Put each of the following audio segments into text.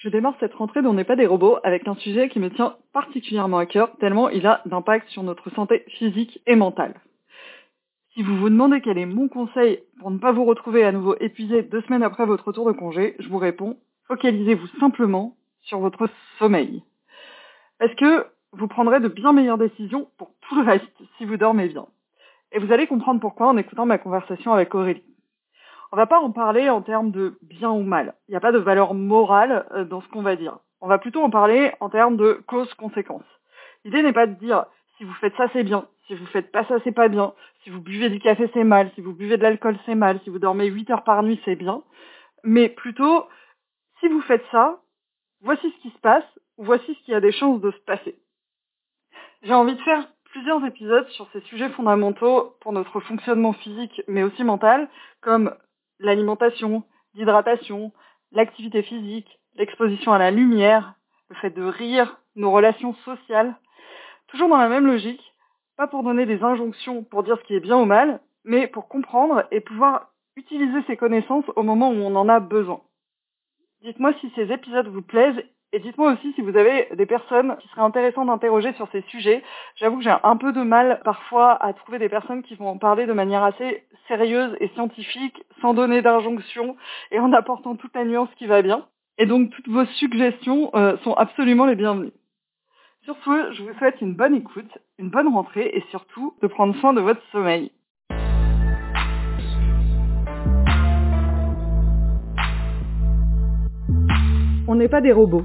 Je démarre cette rentrée dont n'est pas des robots avec un sujet qui me tient particulièrement à cœur tellement il a d'impact sur notre santé physique et mentale. Si vous vous demandez quel est mon conseil pour ne pas vous retrouver à nouveau épuisé deux semaines après votre retour de congé, je vous réponds, focalisez-vous simplement sur votre sommeil. Parce que vous prendrez de bien meilleures décisions pour tout le reste si vous dormez bien? Et vous allez comprendre pourquoi en écoutant ma conversation avec Aurélie. On va pas en parler en termes de bien ou mal. Il n'y a pas de valeur morale euh, dans ce qu'on va dire. On va plutôt en parler en termes de cause-conséquence. L'idée n'est pas de dire si vous faites ça c'est bien, si vous faites pas ça c'est pas bien, si vous buvez du café c'est mal, si vous buvez de l'alcool c'est mal, si vous dormez 8 heures par nuit c'est bien, mais plutôt si vous faites ça, voici ce qui se passe, voici ce qui a des chances de se passer. J'ai envie de faire plusieurs épisodes sur ces sujets fondamentaux pour notre fonctionnement physique mais aussi mental, comme l'alimentation, l'hydratation, l'activité physique, l'exposition à la lumière, le fait de rire, nos relations sociales, toujours dans la même logique, pas pour donner des injonctions pour dire ce qui est bien ou mal, mais pour comprendre et pouvoir utiliser ces connaissances au moment où on en a besoin. Dites-moi si ces épisodes vous plaisent et dites-moi aussi si vous avez des personnes qui seraient intéressantes d'interroger sur ces sujets. J'avoue que j'ai un peu de mal parfois à trouver des personnes qui vont en parler de manière assez sérieuse et scientifique, sans donner d'injonction et en apportant toute la nuance qui va bien. Et donc toutes vos suggestions euh, sont absolument les bienvenues. Sur ce, je vous souhaite une bonne écoute, une bonne rentrée et surtout de prendre soin de votre sommeil. On n'est pas des robots.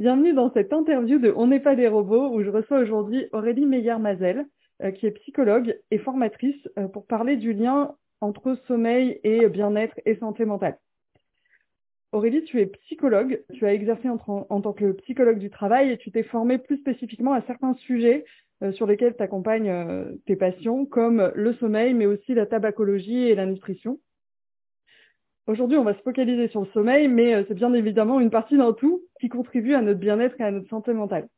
Bienvenue dans cette interview de On n'est pas des robots où je reçois aujourd'hui Aurélie Meyer-Mazel, euh, qui est psychologue et formatrice euh, pour parler du lien entre sommeil et bien-être et santé mentale. Aurélie, tu es psychologue, tu as exercé en, tant que psychologue du travail et tu t'es formée plus spécifiquement à certains sujets euh, sur lesquels tu accompagnes tes patients, comme le sommeil, mais aussi la tabacologie et la nutrition. Aujourd'hui, on va se focaliser sur le sommeil, mais euh, c'est bien évidemment une partie d'un tout qui contribue à notre bien-être et à notre santé mentale.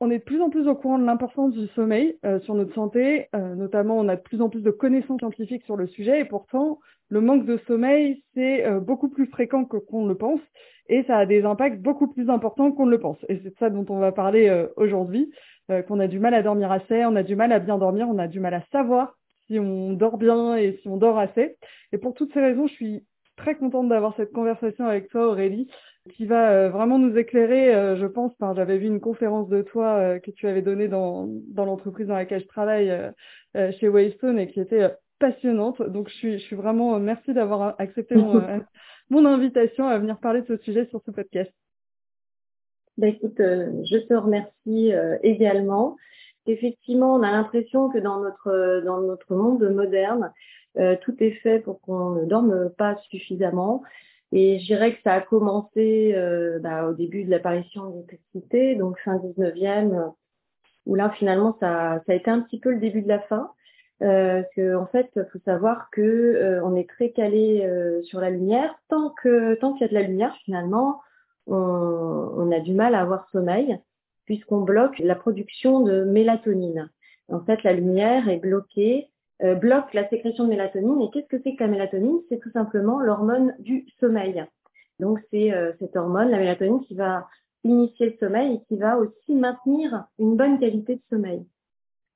On est de plus en plus au courant de l'importance du sommeil euh, sur notre santé, euh, notamment on a de plus en plus de connaissances scientifiques sur le sujet, et pourtant le manque de sommeil, c'est beaucoup plus fréquent que qu'on le pense, et ça a des impacts beaucoup plus importants qu'on ne le pense. Et c'est de ça dont on va parler aujourd'hui, qu'on a du mal à dormir assez, on a du mal à bien dormir, on a du mal à savoir si on dort bien et si on dort assez. Et pour toutes ces raisons, je suis très contente d'avoir cette conversation avec toi, Aurélie, qui va euh, vraiment nous éclairer, euh, je pense. J'avais vu une conférence de toi euh, que tu avais donnée dans, dans l'entreprise dans laquelle je travaille chez Waystone et qui était passionnante. Donc, je suis, je suis vraiment, merci d'avoir accepté mon, mon invitation à venir parler de ce sujet sur ce podcast. Ben, écoute, je te remercie également effectivement, on a l'impression que dans notre, dans notre monde moderne, euh, tout est fait pour qu'on ne dorme pas suffisamment. Et je dirais que ça a commencé euh, bah, au début de l'apparition de l'électricité, donc fin 19e, où là finalement ça, ça a été un petit peu le début de la fin. Euh, que en fait, il faut savoir que euh, on est très calé euh, sur la lumière. Tant que tant qu'il y a de la lumière, finalement, on, on, a du mal à avoir sommeil puisqu'on bloque la production de mélatonine. En fait, la lumière est bloquée, euh, bloque la sécrétion de mélatonine. Et qu'est-ce que c'est que la mélatonine? C'est tout simplement l'hormone du sommeil. Donc, c'est euh, cette hormone, la mélatonine, qui va initier le sommeil et qui va aussi maintenir une bonne qualité de sommeil.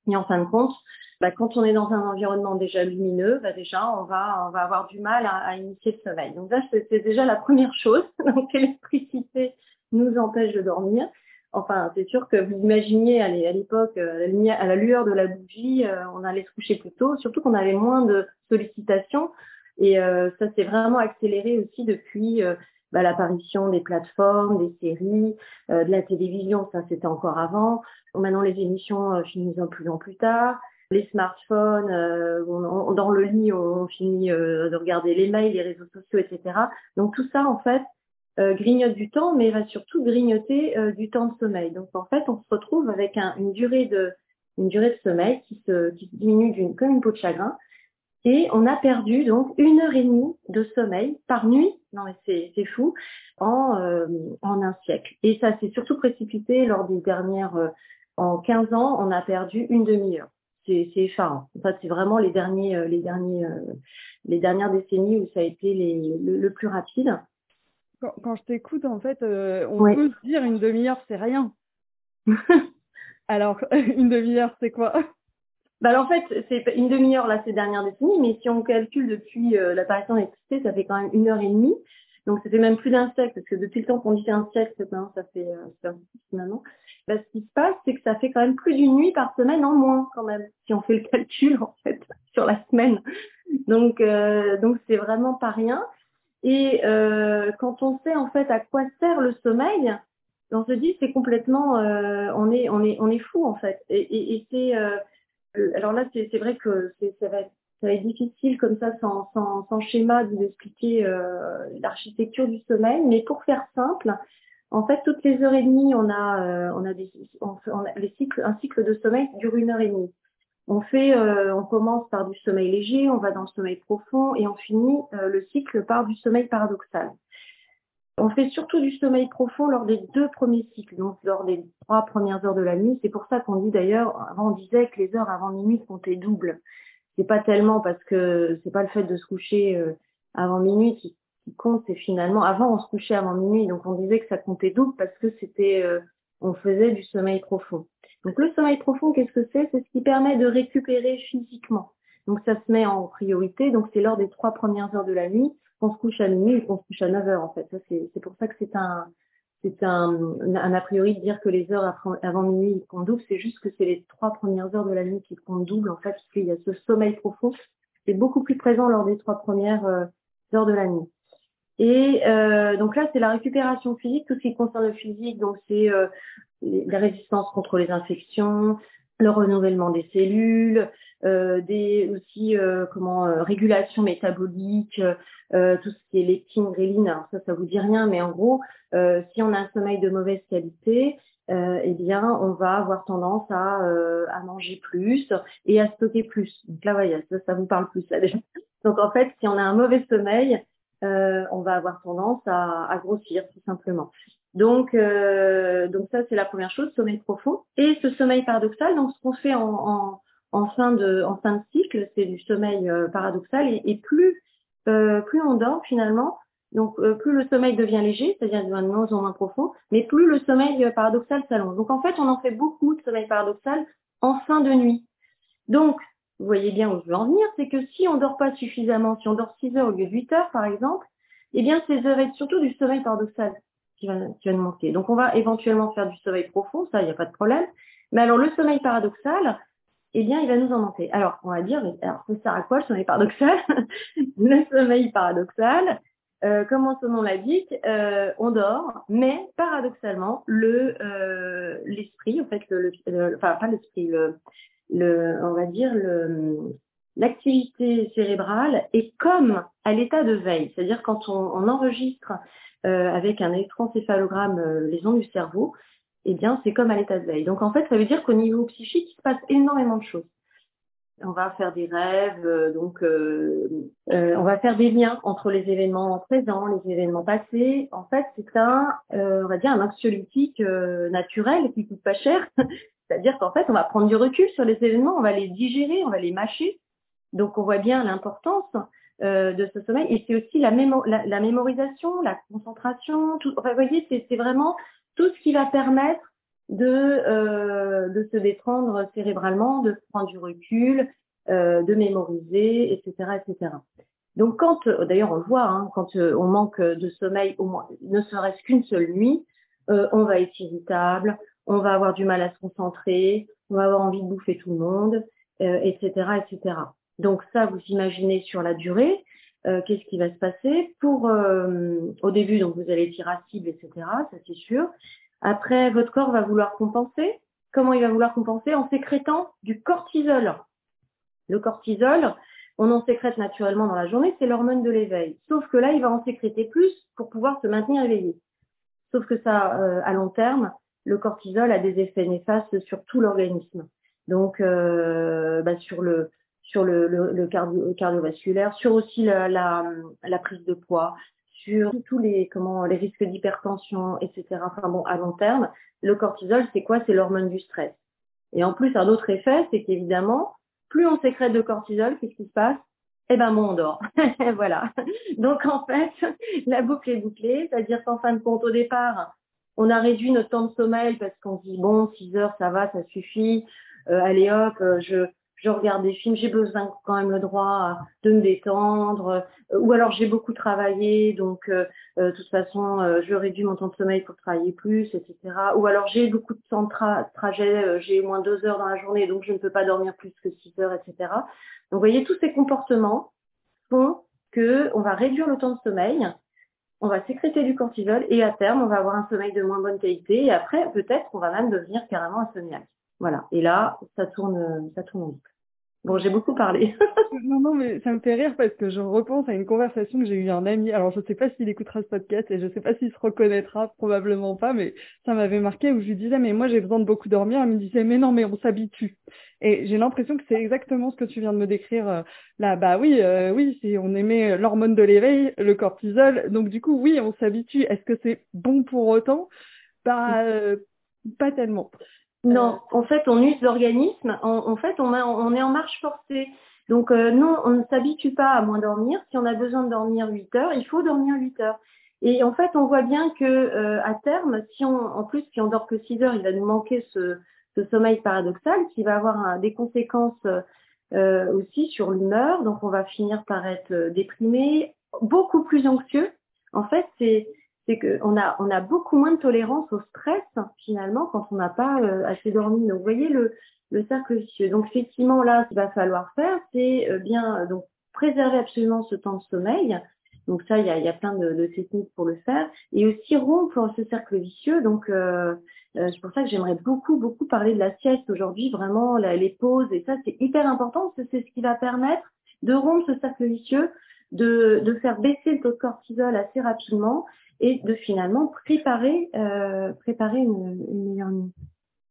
Et en fin de compte, bah, quand on est dans un environnement déjà lumineux, bah, déjà on va avoir du mal à, initier le sommeil. Donc ça c'est déjà la première chose. Donc l'électricité nous empêche de dormir. Enfin, c'est sûr que vous imaginiez à l'époque, à, à, la lueur de la bougie, euh, on allait se coucher plus tôt, surtout qu'on avait moins de sollicitations. Et euh, ça s'est vraiment accéléré aussi depuis euh, bah, l'apparition des plateformes, des séries, de la télévision, ça c'était encore avant. Maintenant, les émissions finissent en plus en plus tard les smartphones, on, dans le lit, on, finit de regarder les mails, les réseaux sociaux, etc. Donc tout ça, en fait, euh, grignote du temps, mais va surtout grignoter euh, du temps de sommeil. Donc en fait, on se retrouve avec une durée de une durée de sommeil qui se, diminue d'une comme une peau de chagrin. Et on a perdu donc une heure et demie de sommeil par nuit. Non mais c'est, fou en euh, en un siècle. Et ça s'est surtout précipité lors des dernières en 15 ans, on a perdu une demi-heure. C'est, c'est effarant. En c'est vraiment les derniers les derniers les dernières décennies où ça a été le plus rapide. Quand, je t'écoute, en fait, euh, on peut se dire une demi-heure, c'est rien. alors, une demi-heure, c'est quoi? Bah en fait, c'est une demi-heure là ces dernières décennies, mais si on calcule depuis euh, l'apparition de l'électricité, ça fait quand même une heure et demie. Donc ça fait même plus d'un siècle, parce que depuis le temps qu'on dit un siècle, maintenant ça fait euh. Bah, ce qui se passe, c'est que ça fait quand même plus d'une nuit par semaine en moins quand même, si on fait le calcul en fait sur la semaine. Donc euh, donc c'est vraiment pas rien. Et euh, quand on sait en fait à quoi sert le sommeil, on se dit c'est complètement, euh, on est on est on est fou en fait. Et, et, et c'est euh, alors là c'est vrai que ça va être ça va être difficile comme ça sans, sans, sans schéma de vous expliquer euh, l'architecture du sommeil, mais pour faire simple, en fait toutes les heures et demie on a euh, on a des on, a les cycles un cycle de sommeil dure une heure et demie. On fait, euh, on commence par du sommeil léger, on va dans le sommeil profond et on finit euh, le cycle par du sommeil paradoxal. On fait surtout du sommeil profond lors des deux premiers cycles, donc lors des trois premières heures de la nuit. C'est pour ça qu'on dit d'ailleurs, avant on disait que les heures avant minuit comptaient double. C'est pas tellement parce que c'est pas le fait de se coucher euh, avant minuit qui, compte, c'est finalement avant on se couchait avant minuit, donc on disait que ça comptait double parce que c'était, on faisait du sommeil profond. Donc le sommeil profond, qu'est-ce que c'est? C'est ce qui permet de récupérer physiquement. Donc ça se met en priorité, donc c'est lors des trois premières heures de la nuit qu'on se couche à minuit et qu'on se couche à 9 heures en fait. c'est pour ça que c'est un c'est un, un, a priori de dire que les heures avant minuit comptent double, c'est juste que c'est les trois premières heures de la nuit qui comptent double en fait, parce qu'il y a ce sommeil profond, c'est beaucoup plus présent lors des trois premières euh, heures de la nuit. Et euh, donc là, c'est la récupération physique, tout ce qui concerne le physique, donc c'est euh, la résistance contre les infections, le renouvellement des cellules, euh, des aussi euh, comment euh, régulation métabolique, euh, tout ce qui est leptine, gréline. Alors ça, ça vous dit rien, mais en gros, si on a un sommeil de mauvaise qualité, eh bien, on va avoir tendance à, à manger plus et à stocker plus. Donc là, voyez, ça, ça vous parle plus là déjà. Donc en fait, si on a un mauvais sommeil, on va avoir tendance à, à grossir tout simplement. Donc, euh, donc ça c'est la première chose, sommeil profond. Et ce sommeil paradoxal, donc ce qu'on fait en, en, en, fin de en fin de cycle, c'est du sommeil euh, paradoxal. Et, plus euh, plus on dort finalement, donc euh, plus le sommeil devient léger, c'est-à-dire de moins en moins profond, mais plus le sommeil paradoxal s'allonge. Donc en fait, on en fait beaucoup de sommeil paradoxal en fin de nuit. Donc vous voyez bien où je veux en venir, c'est que si on dort pas suffisamment, si on dort 6 heures au lieu de 8 heures par exemple, eh bien, c'est va être surtout du sommeil paradoxal qui va, qui va nous manquer. Donc, on va éventuellement faire du sommeil profond, ça, il n'y a pas de problème. Mais alors, le sommeil paradoxal, eh bien, il va nous en manquer. Alors, on va dire, mais alors, ça sert à quoi le sommeil paradoxal? Le sommeil paradoxal, euh, comment son nom l'indique, euh, on dort, mais paradoxalement, le euh, l'esprit, en fait, le, le, enfin pas l'esprit, le, le, on va dire le l'activité cérébrale est comme à l'état de veille, c'est-à-dire quand on, enregistre euh, avec un électroencéphalogramme euh, les ondes du cerveau, eh bien, c'est comme à l'état de veille. Donc, en fait, ça veut dire qu'au niveau psychique, il se passe énormément de choses. On va faire des rêves, euh, donc on va faire des liens entre les événements présents, les événements passés. En fait, c'est un, on va dire, un anxiolytique naturel qui coûte pas cher. C'est-à-dire qu'en fait, on va prendre du recul sur les événements, on va les digérer, on va les mâcher. Donc, on voit bien l'importance euh, de ce sommeil. Et c'est aussi la, mémorisation, la concentration. Tout, vous voyez, c'est vraiment tout ce qui va permettre de, de se détendre cérébralement, de prendre du recul, de mémoriser, etc., etc. Donc quand, d'ailleurs on le voit, hein, quand on manque de sommeil, au moins, ne serait-ce qu'une seule nuit, on va être irritable, on va avoir du mal à se concentrer, on va avoir envie de bouffer tout le monde, etc., etc. Donc ça, vous imaginez sur la durée, euh, qu'est-ce qui va se passer pour euh, au début donc vous allez être irascible etc ça c'est sûr. Après votre corps va vouloir compenser. Comment il va vouloir compenser? En sécrétant du cortisol. Le cortisol on en sécrète naturellement dans la journée c'est l'hormone de l'éveil. Sauf que là il va en sécréter plus pour pouvoir se maintenir éveillé. Sauf que ça euh, à long terme le cortisol a des effets néfastes sur tout l'organisme. Donc bah, sur le sur le, le, cardiovasculaire, sur aussi la, la, prise de poids, sur tous les comment les risques d'hypertension, etc. Enfin bon, à long terme, le cortisol, c'est quoi? C'est l'hormone du stress. Et en plus, un autre effet, c'est qu'évidemment, plus on sécrète de cortisol, qu'est-ce qui se passe? Eh ben, moins on dort. voilà. Donc en fait, la boucle est bouclée, c'est-à-dire qu'en fin de compte, au départ, on a réduit notre temps de sommeil parce qu'on dit bon, 6 heures, ça va, ça suffit. Euh, allez hop, euh, je je regarde des films, j'ai besoin quand même le droit de me détendre, euh, ou alors j'ai beaucoup travaillé, donc euh, euh, de toute façon je réduis mon temps de sommeil pour travailler plus, etc. Ou alors j'ai beaucoup de temps de trajet, j'ai moins deux heures dans la journée, donc je ne peux pas dormir plus que six heures, etc. Donc vous voyez, tous ces comportements font que on va réduire le temps de sommeil, on va sécréter du cortisol et à terme on va avoir un sommeil de moins bonne qualité et après peut-être on va même devenir carrément insomniaque. Voilà. Et là, ça tourne, ça tourne vite. Bon, j'ai beaucoup parlé. non, non, mais ça me fait rire parce que je repense à une conversation que j'ai eue un ami. Alors, je ne sais pas s'il écoutera ce podcast et je ne sais pas s'il se reconnaîtra, probablement pas, mais ça m'avait marqué où je lui disais, mais moi, j'ai besoin de beaucoup dormir. Elle me disait, mais non, mais on s'habitue. Et j'ai l'impression que c'est exactement ce que tu viens de me décrire euh, là. Bah oui, euh, oui, si on aimait l'hormone de l'éveil, le cortisol. Donc, du coup, oui, on s'habitue. Est-ce que c'est bon pour autant? Bah, euh, pas tellement. Non, en fait, on use l'organisme. En, fait, on, on, est en marche forcée. Donc, euh, non, on ne s'habitue pas à moins dormir. Si on a besoin de dormir 8 heures, il faut dormir 8 heures. Et en fait, on voit bien que euh, à terme, si on, en plus, si on dort que 6 heures, il va nous manquer ce, sommeil paradoxal qui va avoir des conséquences euh, aussi sur l'humeur. Donc, on va finir par être déprimé, beaucoup plus anxieux. En fait, c'est c'est qu'on a, on a beaucoup moins de tolérance au stress finalement quand on n'a pas euh, assez dormi. Donc vous voyez le, le cercle vicieux. Donc effectivement là, ce qu'il va falloir faire, c'est euh, bien euh, donc préserver absolument ce temps de sommeil. Donc ça, il y a, y a plein de, de, techniques pour le faire. Et aussi rompre ce cercle vicieux. Donc c'est pour ça que j'aimerais beaucoup, beaucoup parler de la sieste aujourd'hui, vraiment les pauses. Et ça, c'est hyper important parce que c'est ce qui va permettre de rompre ce cercle vicieux, de, de faire baisser le taux de cortisol assez rapidement et de finalement préparer, euh, préparer une, une meilleure nuit.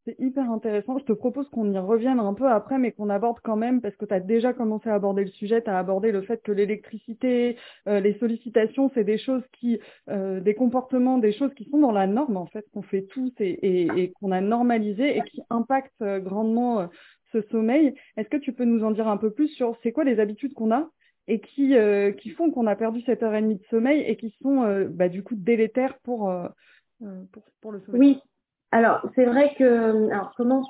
C'est hyper intéressant. Je te propose qu'on y revienne un peu après, mais qu'on aborde quand même, parce que tu as déjà commencé à aborder le sujet, tu as abordé le fait que l'électricité, euh, les sollicitations, c'est des choses qui, euh, des comportements, des choses qui sont dans la norme, en fait, qu'on fait tous et, et, et qu'on a normalisé et qui impactent euh, grandement ce sommeil. Est-ce que tu peux nous en dire un peu plus sur c'est quoi les habitudes qu'on a et qui, euh, qui font qu'on a perdu cette heure et demie de sommeil et qui sont euh, bah, du coup délétères pour, euh, pour, pour, le sommeil. Oui, alors c'est vrai que alors comment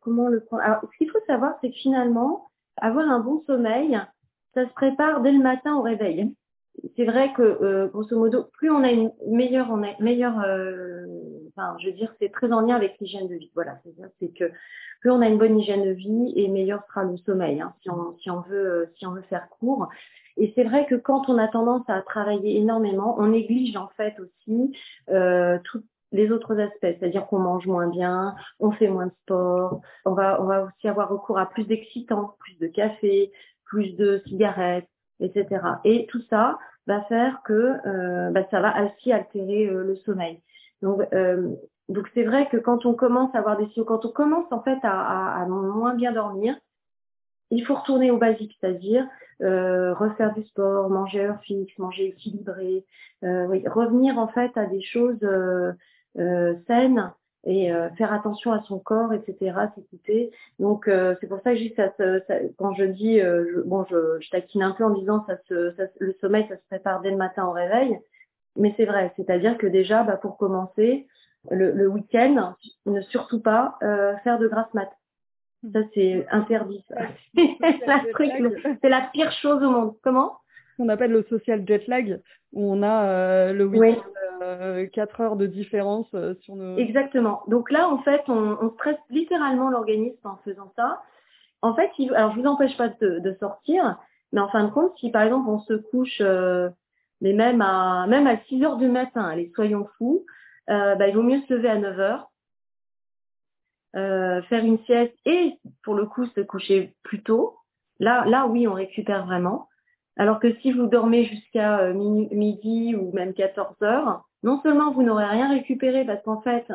comment le prendre? Alors ce qu'il faut savoir c'est que finalement avoir un bon sommeil, ça se prépare dès le matin au réveil. C'est vrai que grosso modo, plus on a une meilleure on est meilleure enfin je veux dire c'est très en lien avec l'hygiène de vie. Voilà, c'est que plus on a une bonne hygiène de vie et meilleur sera le sommeil, hein, si, on, si, on veut, si on veut faire court. Et c'est vrai que quand on a tendance à travailler énormément, on néglige en fait aussi euh, les autres aspects, c'est-à-dire qu'on mange moins bien, on fait moins de sport, on va, on va aussi avoir recours à plus d'excitants, plus de café, plus de cigarettes, etc. Et tout ça va faire que euh, bah, ça va aussi altérer euh, le sommeil. Donc, euh, donc c'est vrai que quand on commence à avoir des signaux, quand on commence en fait à, moins bien dormir, il faut retourner au basique, c'est-à-dire euh, refaire du sport, manger heure fixe, manger équilibré, euh, revenir en fait à des choses euh, saines et faire attention à son corps, etc. S'écouter. Donc c'est pour ça que je dis ça, quand je dis bon je, je, taquine un peu en disant ça, se, ça, le sommeil ça se prépare dès le matin au réveil, mais c'est vrai, c'est-à-dire que déjà bah, pour commencer le, week-end, ne surtout pas faire de grasse mat. Ça, c'est interdit. c'est la pire chose au monde. Comment? On appelle le social jet lag, où on a le week-end 4 heures de différence sur nos... Exactement. Donc là, en fait, on, on stresse littéralement l'organisme en faisant ça. En fait, il, alors je vous empêche pas de, de, sortir, mais en fin de compte, si par exemple on se couche, euh, mais même à même à 6 heures du matin, allez, soyons fous, euh, bah, il vaut mieux se lever à 9 heures, euh, faire une sieste et pour le coup se coucher plus tôt. Là, là oui, on récupère vraiment. Alors que si vous dormez jusqu'à euh, midi ou même 14 heures, non seulement vous n'aurez rien récupéré parce qu'en fait,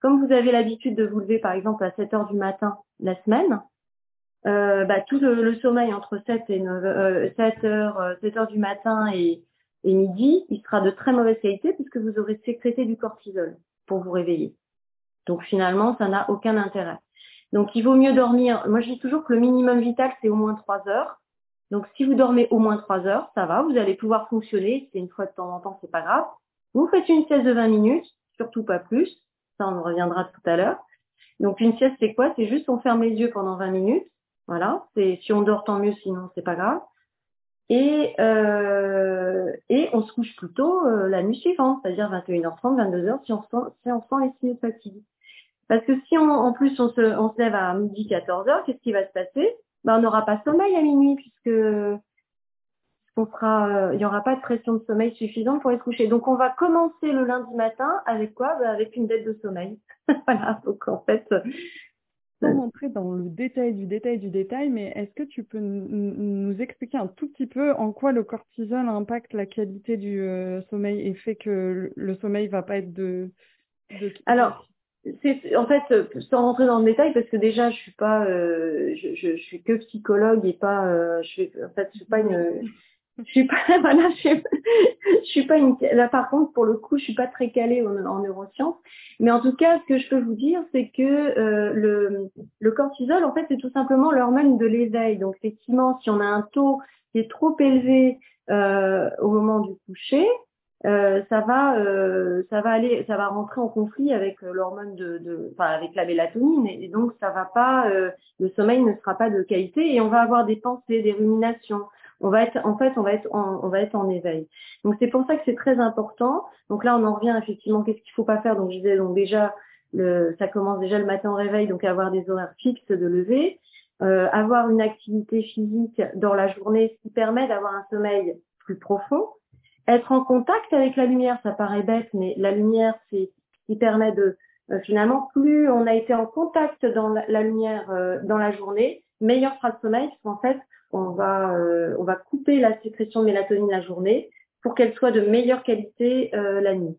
comme vous avez l'habitude de vous lever par exemple à 7 heures du matin la semaine, euh, bah, tout le, sommeil entre 7 et 9, 7 euh, heures, 7 euh, heures du matin et, et midi, il sera de très mauvaise qualité puisque vous aurez sécrété du cortisol pour vous réveiller. Donc finalement, ça n'a aucun intérêt. Donc il vaut mieux dormir. Moi, je dis toujours que le minimum vital, c'est au moins 3 heures. Donc si vous dormez au moins 3 heures, ça va, vous allez pouvoir fonctionner. C'est une fois de temps en temps, c'est pas grave. Vous faites une sieste de 20 minutes, surtout pas plus. Ça, on reviendra tout à l'heure. Donc une sieste, c'est quoi? C'est juste on ferme les yeux pendant 20 minutes voilà, c'est si on dort tant mieux, sinon c'est pas grave. Et euh, et on se couche plutôt euh, la nuit suivante, c'est-à-dire 21h30, 22h si on sent si on sent les signes de fatigue. Parce que si on, en plus on se on se lève à midi 14h, qu'est-ce qui va se passer? Ben, on n'aura pas sommeil à minuit puisque on sera, euh, il n'y aura pas de pression de sommeil suffisante pour aller se coucher. Donc on va commencer le lundi matin avec quoi? Ben, Avec une dette de sommeil. voilà. Donc en fait, sans rentrer dans le détail du détail du détail, mais est-ce que tu peux nous expliquer un tout petit peu en quoi le cortisol impacte la qualité du euh, sommeil et fait que le sommeil va pas être de... Alors, c'est en fait sans rentrer dans le détail parce que déjà je suis pas euh, je, je, suis que psychologue et pas euh, je suis en fait je suis pas une je suis pas voilà je suis, je suis pas une là par contre pour le coup je suis pas très calée en, en neurosciences. Mais en tout cas ce que je peux vous dire c'est que euh, le le cortisol en fait c'est tout simplement l'hormone de l'éveil. Donc effectivement si on a un taux qui est trop élevé euh, au moment du coucher euh, ça va euh, ça va aller ça va rentrer en conflit avec euh, l'hormone de, de enfin avec la mélatonine et, donc ça va pas euh, le sommeil ne sera pas de qualité et on va avoir des pensées des ruminations on va être, en fait, on va être en, on va être en éveil. Donc c'est pour ça que c'est très important. Donc là, on en revient effectivement. Qu'est-ce qu'il faut pas faire? Donc je disais donc déjà, le, ça commence déjà le matin au réveil, donc avoir des horaires fixes de lever, euh, avoir une activité physique dans la journée, ce qui permet d'avoir un sommeil plus profond, être en contact avec la lumière. Ça paraît bête, mais la lumière, c'est ce qui permet de euh, finalement, plus on a été en contact dans la, lumière euh, dans la journée, meilleur sera le sommeil, parce qu'en fait, on va, euh, on va couper la sécrétion de mélatonine la journée pour qu'elle soit de meilleure qualité euh, la nuit.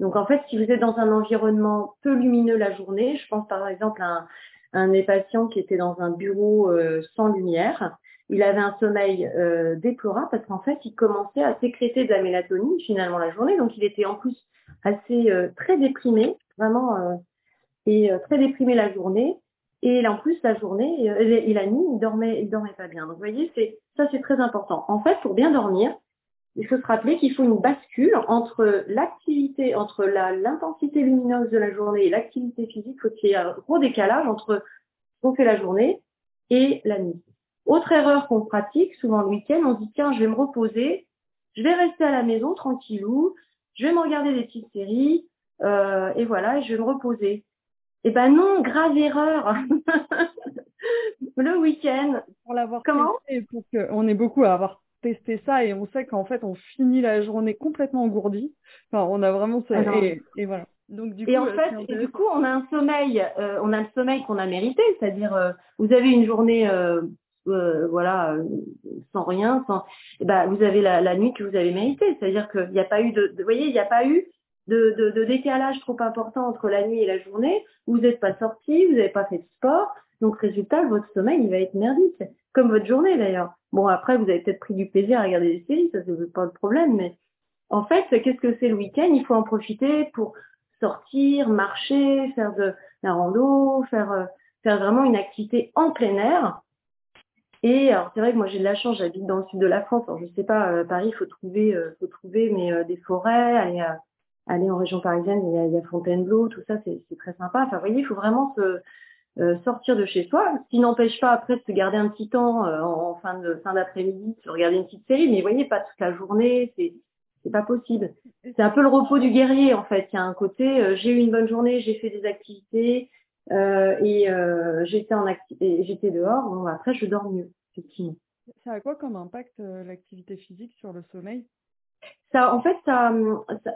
Donc en fait, si vous êtes dans un environnement peu lumineux la journée, je pense par exemple à un, un des patients qui était dans un bureau euh, sans lumière, il avait un sommeil déplorable parce qu'en fait, il commençait à sécréter de la mélatonine finalement la journée, donc il était en plus assez très déprimé, vraiment, et très déprimé la journée. Et en plus, la journée et la nuit, il dormait, il dormait pas bien. Donc, vous voyez, c'est, ça, c'est très important. En fait, pour bien dormir, il faut se rappeler qu'il faut une bascule entre l'activité, entre l'intensité lumineuse de la journée et l'activité physique. Il faut qu'il y ait un gros décalage entre ce qu'on fait la journée et la nuit. Autre erreur qu'on pratique, souvent le week-end, on se dit, tiens, je vais me reposer, je vais rester à la maison tranquillou, je vais me regarder des petites séries, euh, et voilà, je vais me reposer. Eh ben non, grave erreur. le week-end. Pour l'avoir Comment? pour que, On est beaucoup à avoir testé ça et on sait qu'en fait on finit la journée complètement engourdie. Enfin, on a vraiment ça. Ah et, voilà. Donc, du coup, et en fait, et du coup, on a un sommeil, euh, on a le sommeil qu'on a mérité, c'est-à-dire euh, vous avez une journée, euh, voilà, sans rien, sans, eh ben, vous avez la, nuit que vous avez méritée, c'est-à-dire qu'il n'y a pas eu de, voyez, il n'y a pas eu de, décalage trop important entre la nuit et la journée, vous n'êtes pas sorti, vous n'avez pas fait de sport, donc résultat, votre sommeil, il va être merdique, comme votre journée d'ailleurs. Bon, après, vous avez peut-être pris du plaisir à regarder des séries, ça c'est pas le problème, mais en fait, qu'est-ce que c'est le week-end? Il faut en profiter pour sortir, marcher, faire de la rando, faire, euh, faire vraiment une activité en plein air. Et alors c'est vrai que moi j'ai de la chance, j'habite dans le sud de la France. Alors je sais pas, euh, Paris, il faut trouver, euh, faut trouver mais des forêts, aller en région parisienne, il y a, Fontainebleau, tout ça, c'est très sympa. Enfin, vous voyez, il faut vraiment se, euh, sortir de chez soi, ce qui n'empêche pas après de se garder un petit temps euh, en fin d'après-midi, de regarder une petite série, mais vous voyez, pas toute la journée, c'est c'est pas possible. C'est un peu le repos du guerrier en fait. Il y a un côté, euh, j'ai eu une bonne journée, j'ai fait des activités et j'étais en j'étais dehors. Bon, après, je dors mieux, effectivement. Ça a quoi comme impact l'activité physique sur le sommeil? Ça, en fait, ça,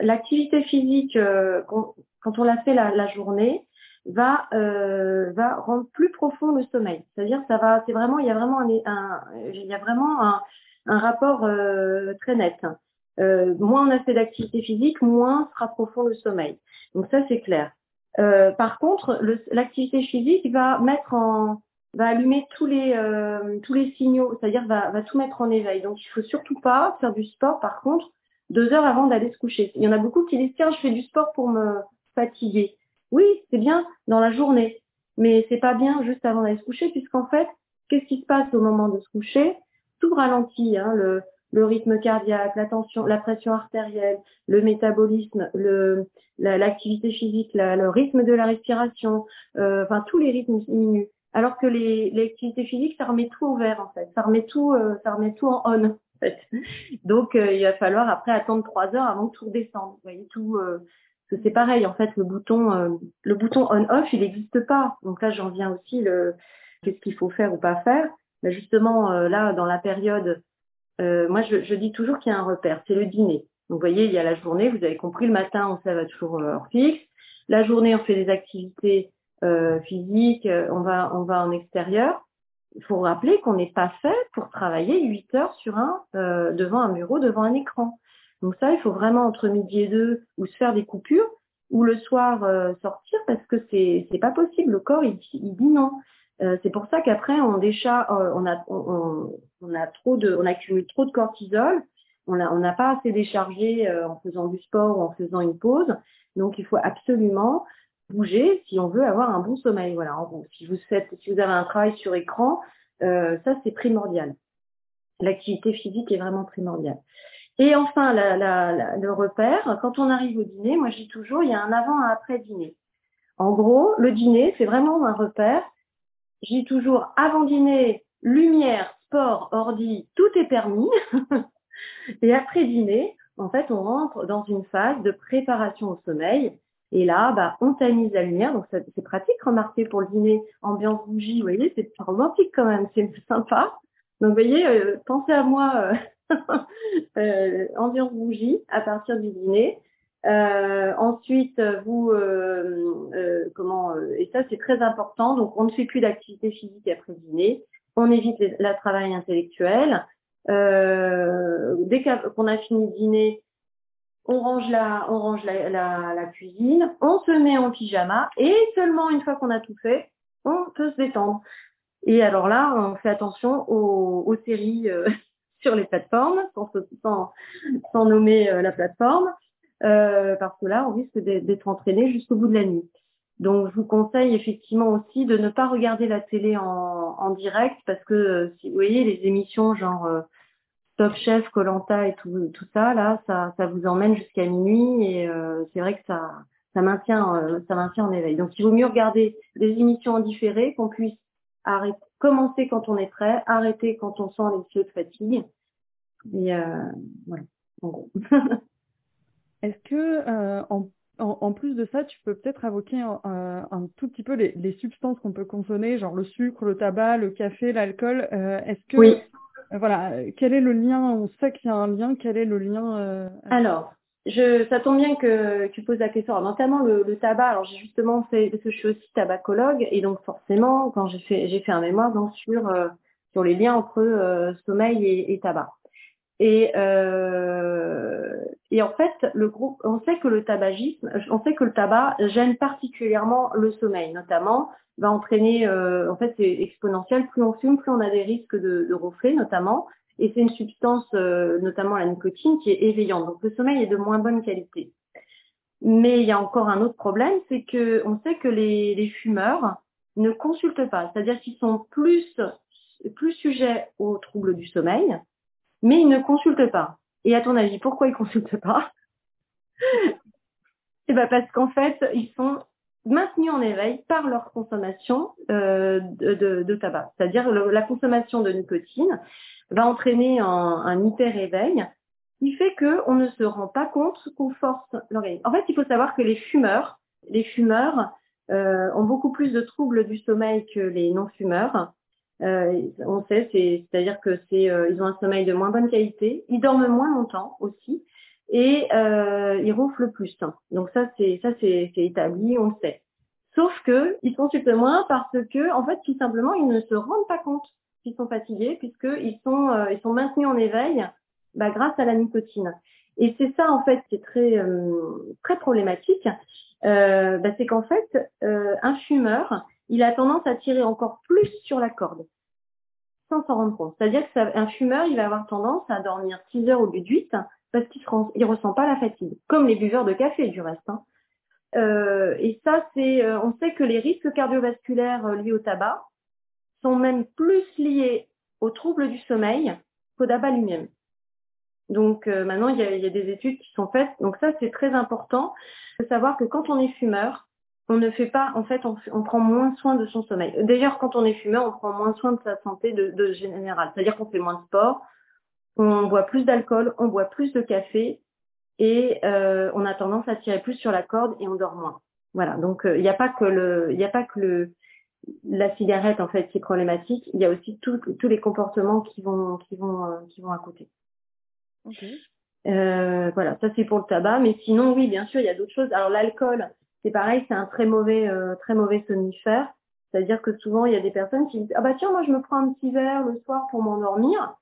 l'activité physique quand, on la fait la, la journée, va euh, va rendre plus profond le sommeil. C'est-à-dire ça va, c'est vraiment, il y a vraiment un, un il y a vraiment un, un rapport euh, très net. Euh, moins on a fait d'activité physique, moins sera profond le sommeil. Donc ça c'est clair. Euh, par contre, l'activité physique va allumer tous les euh, tous les signaux, c'est-à-dire va va tout mettre en éveil. Donc il faut surtout pas faire du sport. Par contre, deux heures avant d'aller se coucher. Il y en a beaucoup qui disent tiens je fais du sport pour me fatiguer. Oui, c'est bien dans la journée, mais c'est pas bien juste avant d'aller se coucher, puisqu'en fait, qu'est-ce qui se passe au moment de se coucher? Tout ralentit, hein, le rythme cardiaque, la tension, la pression artérielle, le métabolisme, l'activité physique, le rythme de la respiration, euh, enfin tous les rythmes diminuent. Alors que les, l'activité physique, ça remet tout au vert en fait, ça remet tout, euh, ça remet tout en on. En fait. Donc euh, il va falloir après attendre trois heures avant que tout redescende. Vous voyez tout, que c'est pareil, en fait, le bouton, euh, le bouton on/off, il n'existe pas. Donc là, j'en viens aussi le qu'est-ce qu'il faut faire ou pas faire? Mais justement, euh, là, dans la période, euh, moi, je, dis toujours qu'il y a un repère, c'est le dîner. Donc, vous voyez, il y a la journée, vous avez compris, le matin, on se toujours hors fixe. La journée, on fait des activités physiques, on va, on va en extérieur. Il faut rappeler qu'on n'est pas fait pour travailler 8 heures sur un, devant un bureau, devant un écran. Donc ça, il faut vraiment entre midi et deux ou se faire des coupures ou le soir euh, sortir parce que c'est c'est pas possible. Le corps il, il dit non. Euh, c'est pour ça qu'après on euh, a trop de, accumule trop de cortisol. On n'a pas assez déchargé en faisant du sport ou en faisant une pause. Donc il faut absolument bouger si on veut avoir un bon sommeil. Voilà. Si vous avez un travail sur écran, ça c'est primordial. L'activité physique est vraiment primordiale. Et enfin, le repère, quand on arrive au dîner, moi je dis toujours, il y a un avant et un après dîner. En gros, le dîner, c'est vraiment un repère. Je dis toujours, avant dîner, lumière, sport, ordi, tout est permis. et après dîner, en fait, on rentre dans une phase de préparation au sommeil. Et là, bah, on tamise la lumière, donc c'est pratique, remarquez pour le dîner, ambiance bougie, vous voyez, c'est romantique quand même, c'est sympa. Donc, vous voyez, euh, pensez à moi euh, euh, ambiance bougie à partir du dîner. Euh, ensuite, vous, euh, euh comment euh, et ça c'est très important. Donc, on ne fait plus d'activité physique après dîner. On évite le la travail intellectuel. dès qu'on a fini de dîner, on range la, on range la, la, cuisine, on se met en pyjama et seulement une fois qu'on a tout fait, on peut se détendre. Et alors là, on fait attention aux, aux séries sur les plateformes, sans, sans, nommer euh, la plateforme, euh, parce que là, on risque d'être entraîné jusqu'au bout de la nuit. Donc, je vous conseille effectivement aussi de ne pas regarder la télé en, en direct, parce que euh, si vous voyez les émissions genre euh, Top Chef, Colanta et tout, tout ça, là, ça, ça vous emmène jusqu'à minuit et euh, c'est vrai que ça, ça maintient, ça maintient en éveil. Donc, il vaut mieux regarder des émissions en différé, qu'on puisse arrêter, commencer quand on est prêt, arrêter quand on sent les yeux de fatigue. Et euh, voilà, en gros. Est-ce que euh, en, en, plus de ça, tu peux peut-être invoquer un, un, tout petit peu les, les substances qu'on peut consommer, genre le sucre, le tabac, le café, l'alcool. Euh, Est-ce que oui. Euh, voilà, quel est le lien On sait qu'il y a un lien. Quel est le lien euh, Alors, je, ça tombe bien que tu poses la question. Alors, notamment le, le tabac. Alors, j'ai justement fait parce que je suis aussi tabacologue et donc forcément, quand j'ai fait j'ai fait un mémoire donc, sur euh, sur les liens entre euh, sommeil et, et, tabac. Et euh, et en fait, le groupe, on sait que le tabagisme, on sait que le tabac gêne particulièrement le sommeil, notamment va entraîner, euh, en fait, c'est exponentiel. Plus on fume, plus on a des risques de, de reflets, notamment. Et c'est une substance, euh, notamment la nicotine, qui est éveillante. Donc le sommeil est de moins bonne qualité. Mais il y a encore un autre problème, c'est que on sait que les, les fumeurs ne consultent pas, c'est-à-dire qu'ils sont plus plus sujets aux troubles du sommeil, mais ils ne consultent pas. Et à ton avis, pourquoi ils consultent pas? Eh ben parce qu'en fait, ils sont maintenus en éveil par leur consommation euh, de, de, tabac. C'est-à-dire la consommation de nicotine va entraîner un, un hyper-éveil qui fait qu'on ne se rend pas compte qu'on force l'organisme. En fait, il faut savoir que les fumeurs, les fumeurs euh, ont beaucoup plus de troubles du sommeil que les non-fumeurs. Euh, on sait, c'est-à-dire que c'est, euh, ils ont un sommeil de moins bonne qualité, ils dorment moins longtemps aussi, et euh, ils ronflent plus. Donc ça, c'est ça, c'est établi, on le sait. Sauf que ils consultent moins parce que, en fait, tout simplement, ils ne se rendent pas compte qu'ils sont fatigués puisqu'ils sont euh, ils sont maintenus en éveil bah, grâce à la nicotine. Et c'est ça en fait qui est très euh, très problématique, bah, c'est qu'en fait un fumeur, il a tendance à tirer encore plus sur la corde, sans s'en rendre compte. C'est-à-dire qu'un fumeur, il va avoir tendance à dormir 6 heures au lieu de 8 parce qu'il ne ressent pas la fatigue, comme les buveurs de café du reste. Hein. Euh, et ça, c'est, euh, on sait que les risques cardiovasculaires liés au tabac sont même plus liés aux troubles du sommeil qu'au tabac lui-même. Donc euh, maintenant, il y, a, des études qui sont faites. Donc ça, c'est très important de savoir que quand on est fumeur, on ne fait pas, en fait, on, on prend moins soin de son sommeil. D'ailleurs, quand on est fumeur, on prend moins soin de sa santé de, de général. C'est-à-dire qu'on fait moins de sport, on boit plus d'alcool, on boit plus de café et euh, on a tendance à tirer plus sur la corde et on dort moins. Voilà. Donc euh, il n'y a pas que le, il n'y a pas que le la cigarette en fait qui est problématique. Il y a aussi tous les comportements qui vont qui vont euh, qui vont à côté. Euh, voilà, ça c'est pour le tabac, mais sinon oui, bien sûr, il y a d'autres choses. Alors l'alcool, c'est pareil, c'est un très mauvais, euh, très mauvais somnifère. C'est-à-dire que souvent il y a des personnes qui disent ah bah tiens moi je me prends un petit verre le soir pour m'endormir.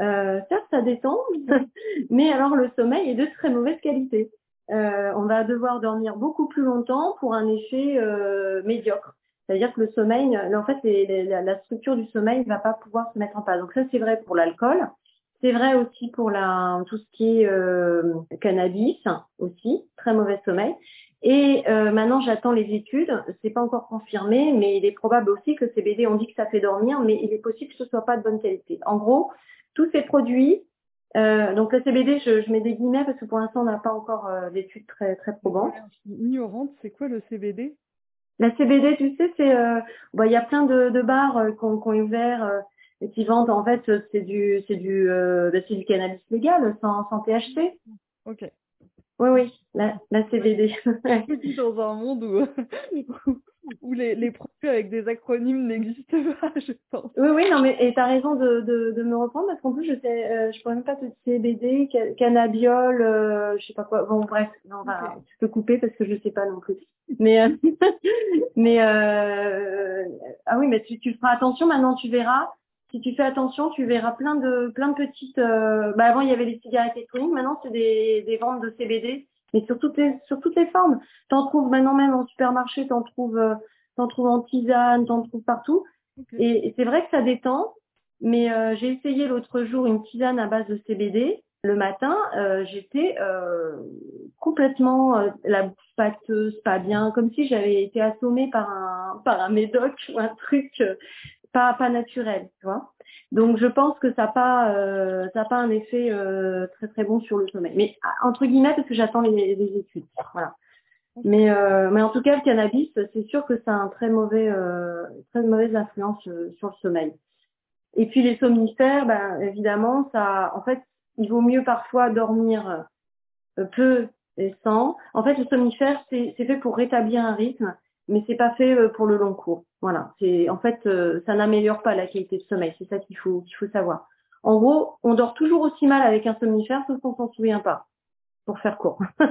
Euh, ça détend, mais alors le sommeil est de très mauvaise qualité. Euh, on va devoir dormir beaucoup plus longtemps pour un effet euh, médiocre. C'est-à-dire que le sommeil, en fait, la, la structure du sommeil ne va pas pouvoir se mettre en place. Donc ça, c'est vrai pour l'alcool. C'est vrai aussi pour la, tout ce qui est euh, cannabis aussi, très mauvais sommeil. Et euh, maintenant, j'attends les études. C'est pas encore confirmé, mais il est probable aussi que le CBD, on dit que ça fait dormir, mais il est possible que ce soit pas de bonne qualité. En gros, tous ces produits, euh, donc le CBD, je, je, mets des guillemets parce que pour l'instant, on n'a pas encore euh, d'études très très probantes. Ignorante, c'est quoi le CBD La CBD, tu sais, c'est, euh, bah, il y a plein de, de bars euh, qui ont, ouvert et qui vendent en fait c'est du c'est du euh, bah, c'est du cannabis légal sans sans THC. Ok. Oui oui la la CBD. dans un monde où où les, les produits avec des acronymes n'existent pas, je pense? Oui oui non mais et t'as raison de, de de me reprendre parce qu'en plus je sais euh, je pourrais même pas te CBD cannabiol euh, je sais pas quoi bon bref non bah, okay. tu peux couper parce que je sais pas non plus. Mais euh, mais euh, ah oui mais tu tu feras attention maintenant tu verras si tu fais attention, tu verras plein de plein de petites. Euh, bah avant il y avait les cigarettes électroniques, maintenant c'est des, des ventes de CBD, mais sur toutes les sur toutes les formes. T'en trouves maintenant même en supermarché, t'en trouves euh, t'en trouves en tisane, t'en trouves partout. Okay. Et, et c'est vrai que ça détend, mais euh, j'ai essayé l'autre jour une tisane à base de CBD. Le matin, euh, j'étais euh, complètement euh, la pâteuse, pas bien, comme si j'avais été assommée par un par un médoc ou un truc pas pas naturel, tu vois. Donc je pense que ça n'a pas euh, ça a pas un effet euh, très très bon sur le sommeil. Mais entre guillemets parce que j'attends les, les, études, voilà. Mais euh, mais en tout cas le cannabis, c'est sûr que ça a un très mauvais euh, très mauvaise influence euh, sur le sommeil. Et puis les somnifères, ben évidemment ça, en fait, il vaut mieux parfois dormir euh, peu et sans. En fait le somnifère c'est c'est fait pour rétablir un rythme mais c'est pas fait euh, pour le long cours. Voilà, c'est en fait euh, ça n'améliore pas la qualité de sommeil, c'est ça qu'il faut qu'il faut savoir. En gros, on dort toujours aussi mal avec un somnifère sauf qu'on s'en souvient pas. Pour faire court.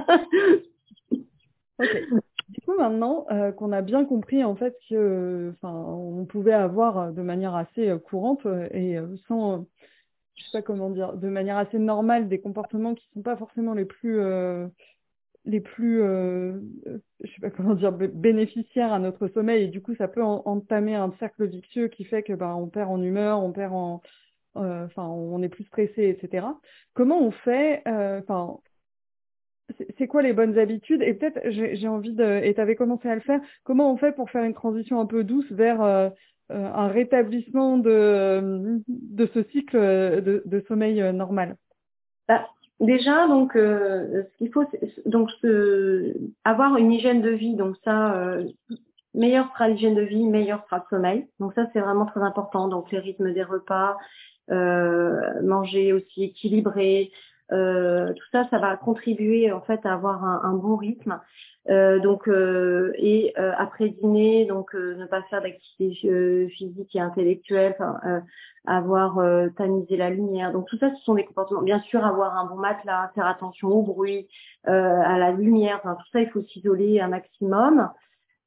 Du coup, maintenant euh, qu'on a bien compris en fait que, enfin, on pouvait avoir de manière assez courante et sans, je sais pas comment dire, de manière assez normale des comportements qui sont pas forcément les plus les plus, euh, je sais pas comment dire, bénéficiaires à notre sommeil et du coup ça peut en, entamer un cercle vicieux qui fait que ben on perd en humeur, on perd en, euh, enfin on est plus stressé, etc. Comment on fait, euh, enfin c'est quoi les bonnes habitudes? Et peut-être j'ai envie de et tu avais commencé à le faire. Comment on fait pour faire une transition un peu douce vers euh, un rétablissement de de ce cycle de, de sommeil normal? Bah, Déjà, donc, ce qu'il faut, donc, avoir une hygiène de vie. Donc ça, meilleure sera l'hygiène de vie, meilleur sera le sommeil. Donc ça, c'est vraiment très important. Donc les rythmes des repas, euh, manger aussi équilibré, euh, tout ça, ça va contribuer en fait à avoir un bon rythme. Euh, donc euh, et euh, après dîner, donc euh, ne pas faire d'activité physique et intellectuelle, avoir tamisé la lumière. Donc tout ça, ce sont des comportements. Bien sûr, avoir un bon matelas, faire attention au bruit, à la lumière. Enfin, tout ça, il faut s'isoler un maximum.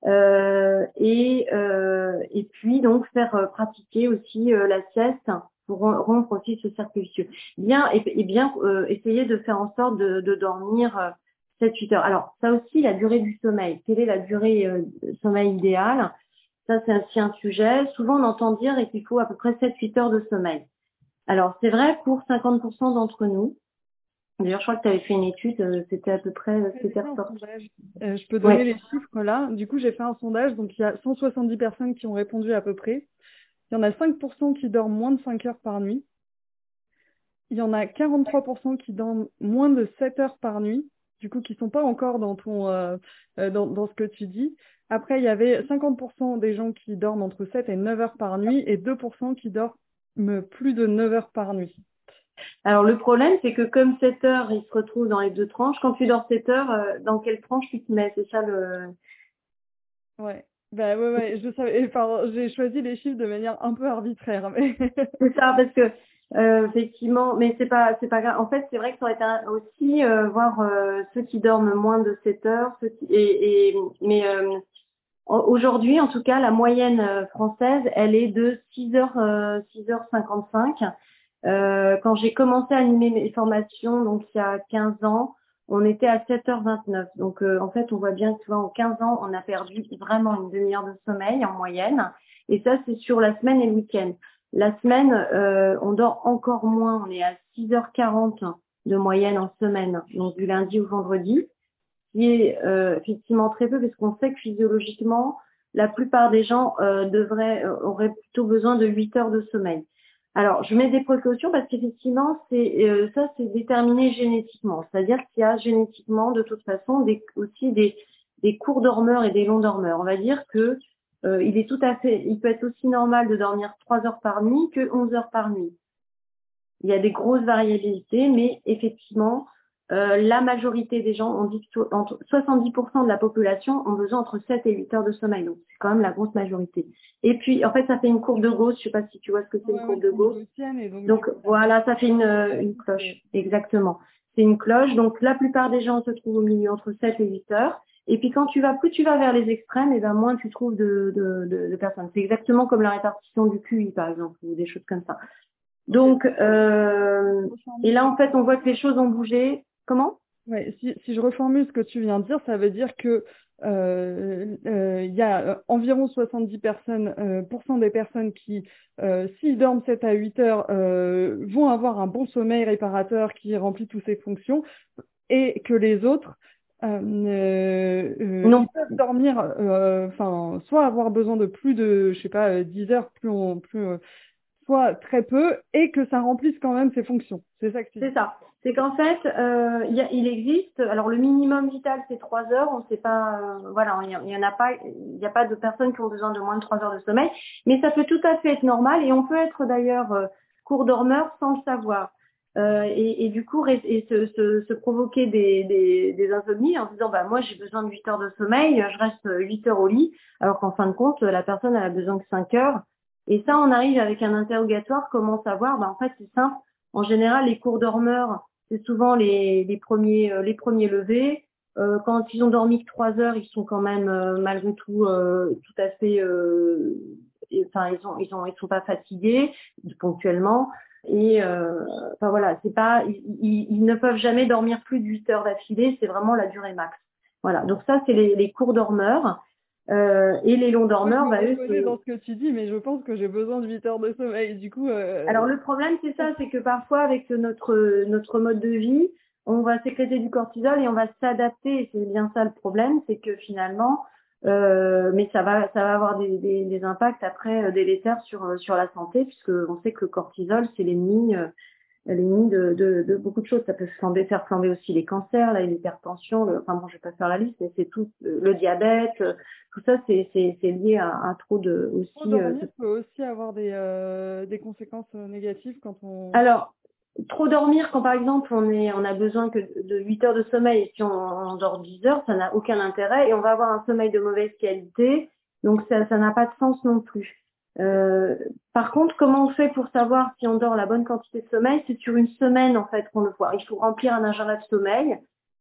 Euh, et, euh, et puis donc faire euh, pratiquer aussi la sieste pour rompre aussi ce cercle vicieux. Bien et, bien essayer de faire en sorte de, de dormir 7-8 heures. Alors ça aussi la durée du sommeil. Quelle est la durée de sommeil idéale? Ça c'est aussi un sujet. Souvent on entend dire qu'il faut à peu près 7-8 heures de sommeil. Alors c'est vrai pour 50% d'entre nous. D'ailleurs, je crois que tu avais fait une étude, euh, c'était à peu près, euh, c'était euh, je peux donner les chiffres là. Du coup, j'ai fait un sondage, donc il y a 170 personnes qui ont répondu à peu près. Il y en a 5% qui dorment moins de 5 heures par nuit. Il y en a 43% qui dorment moins de 7 heures par nuit, du coup, qui sont pas encore dans ton, dans, dans, ce que tu dis. Après, il y avait 50% des gens qui dorment entre 7 et 9 heures par nuit et 2% qui dorment plus de 9 heures par nuit. Alors le problème, c'est que comme 7 heures, il se retrouve dans les deux tranches. Quand tu dors 7 heures, euh, dans quelle tranche tu te mets? C'est ça le... Ouais. Bah ouais, ouais, je savais, enfin, j'ai choisi les chiffres de manière un peu arbitraire. Mais... c'est ça, parce que euh, effectivement, mais c'est pas, c'est pas grave. En fait, c'est vrai que ça aurait été aussi euh, voir ceux qui dorment moins de 7 heures, et, et mais aujourd'hui, en tout cas, la moyenne française, elle est de 6 heures, 6h55. Euh, quand j'ai commencé à animer mes formations, donc il y a 15 ans, on était à 7h29. Donc euh, en fait, on voit bien que tu vois, en 15 ans, on a perdu vraiment une demi-heure de sommeil en moyenne. Et ça, c'est sur la semaine et le week-end. La semaine, euh, on dort encore moins. On est à 6h40 de moyenne en semaine, donc du lundi au vendredi, qui est effectivement très peu parce qu'on sait que physiologiquement, la plupart des gens devraient auraient plutôt besoin de 8 heures de sommeil. Alors, je mets des précautions parce qu'effectivement, euh, ça, c'est déterminé génétiquement. C'est-à-dire qu'il y a génétiquement, de toute façon, des, aussi des, des courts dormeurs et des longs dormeurs. On va dire que euh, il est tout à fait, il peut être aussi normal de dormir 3 heures par nuit que 11 heures par nuit. Il y a des grosses variabilités, mais effectivement, euh, la majorité des gens, ont dit que 70% de la population ont besoin entre 7 et 8 heures de sommeil. Donc, c'est quand même la grosse majorité. Et puis, en fait, ça fait une courbe de Gauss. Je sais pas si tu vois ce que c'est une courbe de Gauss. Donc, voilà, ça fait une, une cloche. Exactement. C'est une cloche. Donc, la plupart des gens se trouvent au milieu entre 7 et 8 heures. Et puis, quand tu vas, plus tu vas vers les extrêmes, et ben moins tu trouves de, de, de, de personnes. C'est exactement comme la répartition du QI, par exemple, ou des choses comme ça. Donc, euh, et là, en fait, on voit que les choses ont bougé. Comment? Ouais, si, si, je reformule ce que tu viens de dire, ça veut dire que euh, euh, il y a euh, environ 70 personnes, euh, des personnes qui, euh, s'ils dorment 7 à 8 heures, vont avoir un bon sommeil réparateur qui remplit toutes ses fonctions, et que les autres non. peuvent dormir, enfin, soit avoir besoin de plus de, je sais pas, 10 heures, plus, on, plus soit très peu, et que ça remplisse quand même ses fonctions. C'est ça que tu C'est ça c'est qu'en fait, euh, y a, il existe. Alors le minimum vital c'est trois heures. On sait pas, euh, voilà, il y, en a pas, il n'y a pas de personnes qui ont besoin de moins de trois heures de sommeil, mais ça peut tout à fait être normal et on peut être d'ailleurs euh, court dormeur sans le savoir. Euh, et, et, du coup, et se, se, se provoquer des, des, des, insomnies en disant bah moi j'ai besoin de 8 heures de sommeil, je reste 8 heures au lit, alors qu'en fin de compte la personne elle a besoin de 5 heures. Et ça, on arrive avec un interrogatoire. Comment savoir? Bah, En fait, c'est simple. En général, les cours dormeurs, c'est souvent les, les, premiers euh, les premiers levés. Euh, quand ils ont dormi que trois heures, ils sont quand même euh, malgré tout tout à fait enfin ils ont ils ont ils sont pas fatigués ponctuellement. Et enfin voilà c'est pas ils, ils, ne peuvent jamais dormir plus de 8 heures d'affilée. C'est vraiment la durée max. Voilà. Donc ça c'est les, les cours dormeurs. Euh, et les longs dormeurs, bah, eux, c'est... dans ce que tu dis, mais je pense que j'ai besoin de 8 heures de sommeil. Du coup, euh... Alors le problème, c'est ça, c'est que parfois, avec notre notre mode de vie, on va sécréter du cortisol et on va s'adapter. C'est bien ça le problème, c'est que finalement, euh, mais ça va ça va avoir des, des, des impacts après euh, délétères sur sur la santé, puisque on sait que le cortisol, c'est l'ennemi. Euh, mise de, de, de, beaucoup de choses. Ça peut flamber, faire flamber aussi les cancers, l'hypertension, le, enfin bon, je vais pas faire la liste, mais c'est tout le diabète, tout ça, c'est lié à, à, trop de aussi. Dormir euh, peut aussi avoir des, euh, des conséquences négatives quand on. Alors, trop dormir quand par exemple on est on a besoin que de 8 heures de sommeil et si on, dort 10 heures, ça n'a aucun intérêt et on va avoir un sommeil de mauvaise qualité. Donc ça ça n'a pas de sens non plus. Euh, par contre, comment on fait pour savoir si on dort la bonne quantité de sommeil? C'est sur une semaine en fait qu'on le voit. Il faut remplir un agenda de sommeil.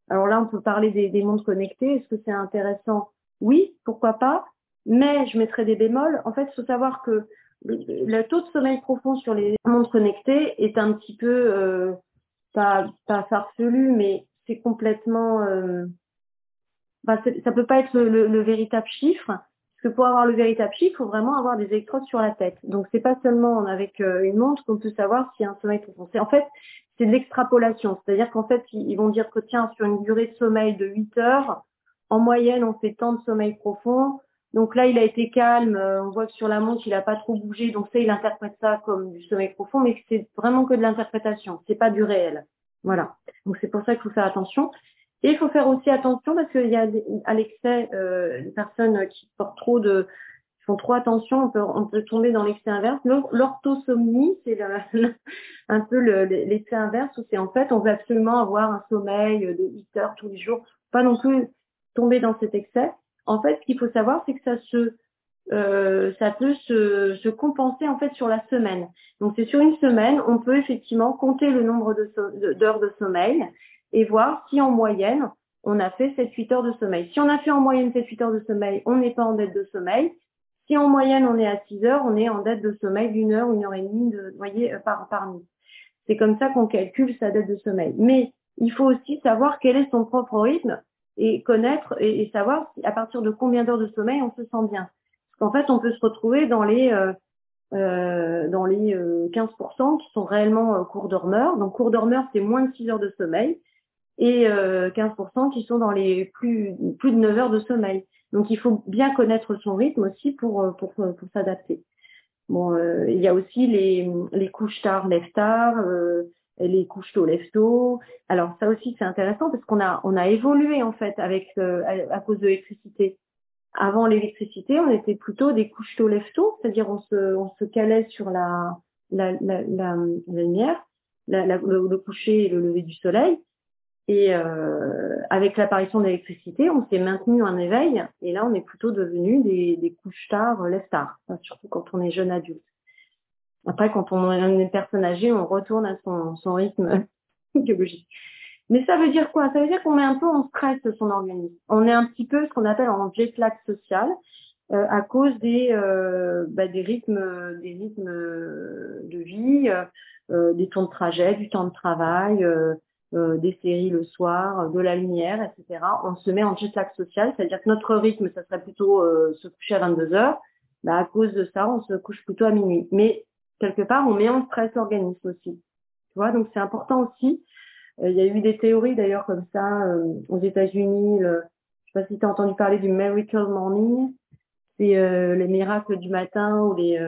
Alors là, on peut parler des, des montres connectées. Est-ce que c'est intéressant? Oui, pourquoi pas. Mais je mettrai des bémols. En fait, il faut savoir que le, taux de sommeil profond sur les montres connectées est un petit peu euh, pas, pas farfelu, mais c'est complètement. Euh, bah, ça peut pas être le, le véritable chiffre. Parce que pour avoir le véritable chiffre, il faut vraiment avoir des électrodes sur la tête. Donc c'est pas seulement avec euh, une montre qu'on peut savoir s'il y a un sommeil profond. En fait, c'est de l'extrapolation. C'est-à-dire qu'en fait, ils vont dire que tiens, sur une durée de sommeil de 8 heures, en moyenne, on fait tant de sommeil profond. Donc là, il a été calme. Euh, on voit que sur la montre, il a pas trop bougé. Donc ça, il interprète ça comme du sommeil profond, mais c'est vraiment que de l'interprétation. C'est pas du réel. Voilà. Donc c'est pour ça qu'il faut faire attention. Et il faut faire aussi attention parce qu'il y a à l'excès euh, des personnes qui portent trop de font trop attention, on peut, on peut tomber dans l'excès inverse. L'orthosomnie, c'est un peu l'excès inverse où c'est en fait on veut absolument avoir un sommeil de 8 heures tous les jours, pas non plus tomber dans cet excès. En fait, ce qu'il faut savoir, c'est que ça se euh, peut se, se, compenser en fait sur la semaine. Donc c'est sur une semaine, on peut effectivement compter le nombre d'heures de, de sommeil et voir si en moyenne, on a fait 7-8 heures de sommeil. Si on a fait en moyenne 7-8 heures de sommeil, on n'est pas en dette de sommeil. Si en moyenne on est à 6 heures, on est en dette de sommeil d'une heure, une heure et demie de, voyez, euh, par, par nuit. C'est comme ça qu'on calcule sa dette de sommeil. Mais il faut aussi savoir quel est son propre rythme et connaître et, savoir à partir de combien d'heures de sommeil on se sent bien. Parce qu'en fait, on peut se retrouver dans les euh, euh, dans les 15% qui sont réellement court dormeurs. Donc court dormeur, c'est moins de 6 heures de sommeil et 15% euh, qui sont dans les plus, plus de 9 heures de sommeil. Donc il faut bien connaître son rythme aussi pour, euh, pour, pour, s'adapter. Bon, euh, il y a aussi les, les couches tard, lève tard, euh, les couches tôt, lève tôt. Alors ça aussi c'est intéressant parce qu'on a on a évolué en fait avec à, à, cause de l'électricité. Avant l'électricité, on était plutôt des couches tôt, lève tôt, c'est-à-dire on se on se calait sur la la, la, la, lumière, le, le coucher et le lever du soleil. Et euh, avec l'apparition de l'électricité, on s'est maintenu en éveil. Et là, on est plutôt devenu des, des couches tard, lève tard, surtout quand on est jeune adulte. Après, quand on est une personne âgée, on retourne à son, son rythme biologique. Mais ça veut dire quoi? Ça veut dire qu'on met un peu en stress son organisme. On est un petit peu ce qu'on appelle en jet lag social euh, à cause des, euh, bah, des rythmes, des rythmes de vie, euh, des temps de trajet, du temps de travail, euh, euh, des séries le soir, euh, de la lumière, etc. On se met en jet lag social, c'est-à-dire que notre rythme, ça serait plutôt euh, se coucher à 22 heures. Bah, à cause de ça, on se couche plutôt à minuit. Mais quelque part, on met en stress l'organisme aussi. Tu vois, donc c'est important aussi. Il y a eu des théories d'ailleurs comme ça aux États-Unis. Je sais pas si tu as entendu parler du miracle morning. C'est les miracles du matin ou les